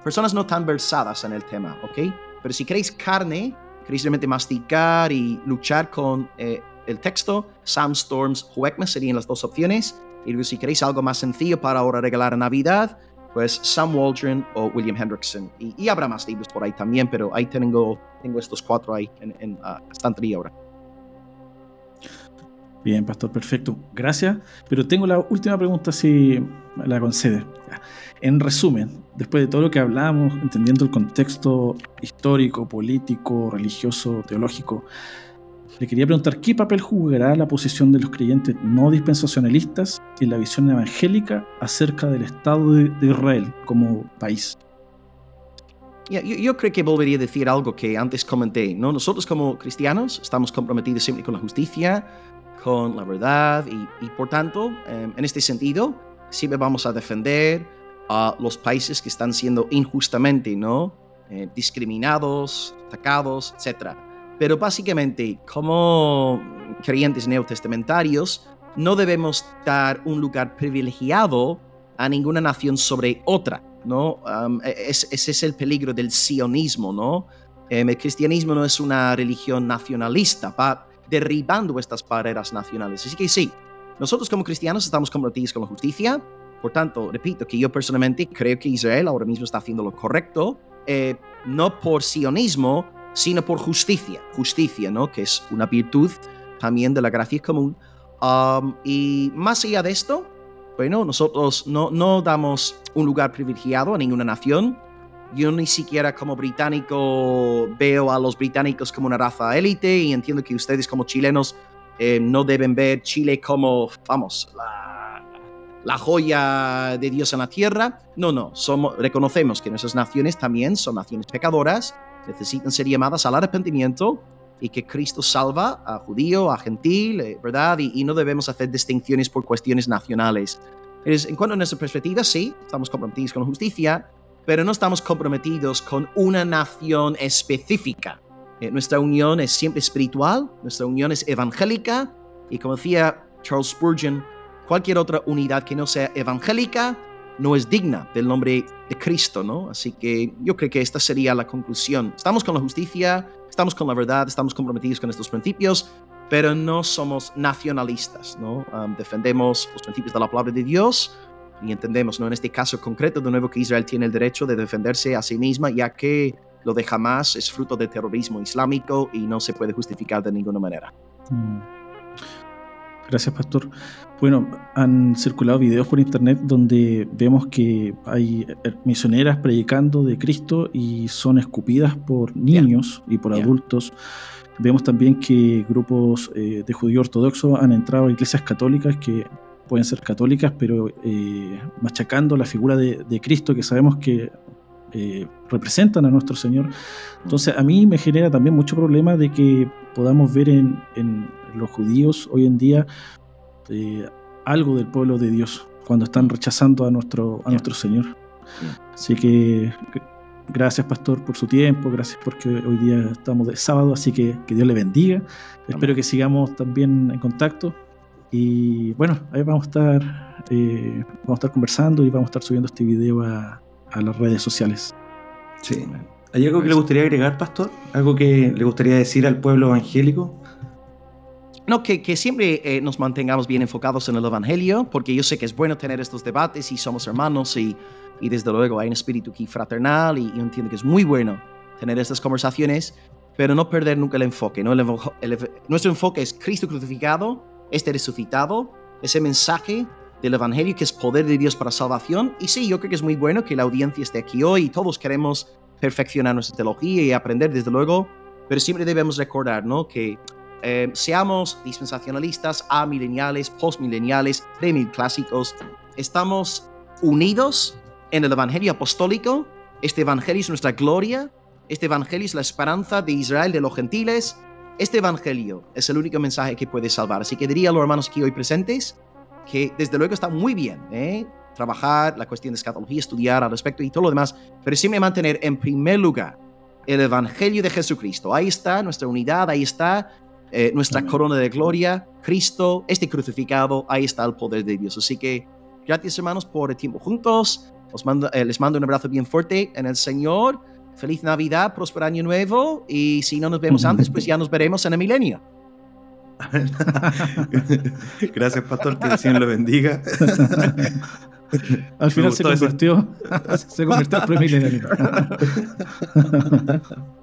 Speaker 3: Personas no tan versadas en el tema, ¿ok? Pero si queréis carne, queréis realmente masticar y luchar con eh, el texto, Sam Storms, Huekma serían las dos opciones. Y si queréis algo más sencillo para ahora regalar a Navidad, pues Sam Waldron o William Hendrickson. Y, y habrá más libros por ahí también, pero ahí tengo, tengo estos cuatro ahí en, en ah, estantería ahora.
Speaker 2: Bien, pastor, perfecto. Gracias. Pero tengo la última pregunta, si la concede. En resumen, después de todo lo que hablamos, entendiendo el contexto histórico, político, religioso, teológico, le quería preguntar qué papel jugará la posición de los creyentes no dispensacionalistas en la visión evangélica acerca del Estado de, Israel como país.
Speaker 3: Yo, yo creo que volvería a decir algo que antes comenté, ¿no? Nosotros como cristianos estamos comprometidos siempre con la justicia, con la verdad y, y por tanto, eh, en este sentido, siempre vamos a defender a los países que están siendo injustamente, ¿no? Eh, discriminados, atacados, etc. Pero básicamente, como creyentes neotestamentarios, no debemos dar un lugar privilegiado a ninguna nación sobre otra, ¿no? Um, es- ese es el peligro del sionismo, ¿no? Em, el cristianismo no es una religión nacionalista, va derribando estas barreras nacionales. Así que sí, nosotros como cristianos estamos comprometidos con la justicia, por tanto, repito que yo personalmente creo que Israel ahora mismo está haciendo lo correcto, eh, no por sionismo, sino por justicia, justicia, ¿no? Que es una virtud también de la gracia común. Um, y más allá de esto, bueno, nosotros no, no damos un lugar privilegiado a ninguna nación. Yo ni siquiera como británico veo a los británicos como una raza élite y entiendo que ustedes como chilenos eh, no deben ver Chile como, vamos, la, la joya de Dios en la tierra. No, no, somos, reconocemos que nuestras naciones también son naciones pecadoras, necesitan ser llamadas al arrepentimiento y que Cristo salva a judío, a gentil, eh, ¿verdad? Y, y no debemos hacer distinciones por cuestiones nacionales. Es, en cuanto a nuestra perspectiva, sí, estamos comprometidos con la justicia, pero no estamos comprometidos con una nación específica. Eh, nuestra unión es siempre espiritual, nuestra unión es evangélica, y como decía Charles Spurgeon, cualquier otra unidad que no sea evangélica no es digna del nombre de Cristo, ¿no? Así que yo creo que esta sería la conclusión. Estamos con la justicia, estamos con la verdad, estamos comprometidos con estos principios, pero no somos nacionalistas, ¿no? Defendemos los principios de la palabra de Dios y entendemos, ¿no? En este caso concreto, de nuevo, que Israel tiene el derecho de defenderse a sí misma, ya que lo de Hamas es fruto de terrorismo islámico y no se puede justificar de ninguna manera. Mm.
Speaker 2: Gracias, Pastor. Bueno, han circulado videos por internet donde vemos que hay misioneras predicando de Cristo y son escupidas por niños y por adultos. Vemos también que grupos eh, de judío ortodoxo han entrado a iglesias católicas que pueden ser católicas, pero eh, machacando la figura de, Cristo que sabemos que eh, representan a nuestro Señor. Entonces a mí me genera también mucho problema de que podamos ver en, los judíos hoy en día algo del pueblo de Dios cuando están rechazando a nuestro, a nuestro Señor. Así que Gracias, pastor, por su tiempo. Gracias porque hoy día estamos de sábado, así que que Dios le bendiga. Espero que sigamos también en contacto. Y bueno, ahí vamos a estar, eh, vamos a estar conversando y vamos a estar subiendo este video a, las redes sociales.
Speaker 1: Sí. ¿Hay algo que le gustaría agregar, pastor? ¿Algo que le gustaría decir al pueblo evangélico?
Speaker 3: No, que, que siempre eh, nos mantengamos bien enfocados en el Evangelio, porque yo sé que es bueno tener estos debates y somos hermanos y y desde luego hay un espíritu aquí fraternal y, yo entiendo que es muy bueno tener estas conversaciones, pero no perder nunca el enfoque. ¿no? nuestro enfoque es Cristo crucificado, este resucitado, ese mensaje del Evangelio que es poder de Dios para salvación. Y sí, yo creo que es muy bueno que la audiencia esté aquí hoy y todos queremos perfeccionar nuestra teología y aprender desde luego, pero siempre debemos recordar ¿no? que eh, seamos dispensacionalistas, amileniales, postmileniales, clásicos, estamos unidos en el Evangelio apostólico. Este Evangelio es nuestra gloria. Este Evangelio es la esperanza de Israel, de los gentiles. Este Evangelio es el único mensaje que puede salvar. Así que diría a los hermanos aquí hoy presentes que desde luego está muy bien ¿eh? trabajar la cuestión de escatología, estudiar al respecto y todo lo demás, pero siempre mantener en primer lugar el Evangelio de Jesucristo. Ahí está nuestra unidad, ahí está eh, nuestra corona de gloria, Cristo, este crucificado, ahí está el poder de Dios. Así que gracias hermanos por el tiempo juntos. Eh, les mando un abrazo bien fuerte en el Señor. Feliz Navidad, próspero año nuevo. Y si no nos vemos antes, pues ya nos veremos en el milenio.
Speaker 1: Gracias, pastor. Que el Señor lo bendiga.
Speaker 2: Al final se convirtió, se convirtió en premilenio.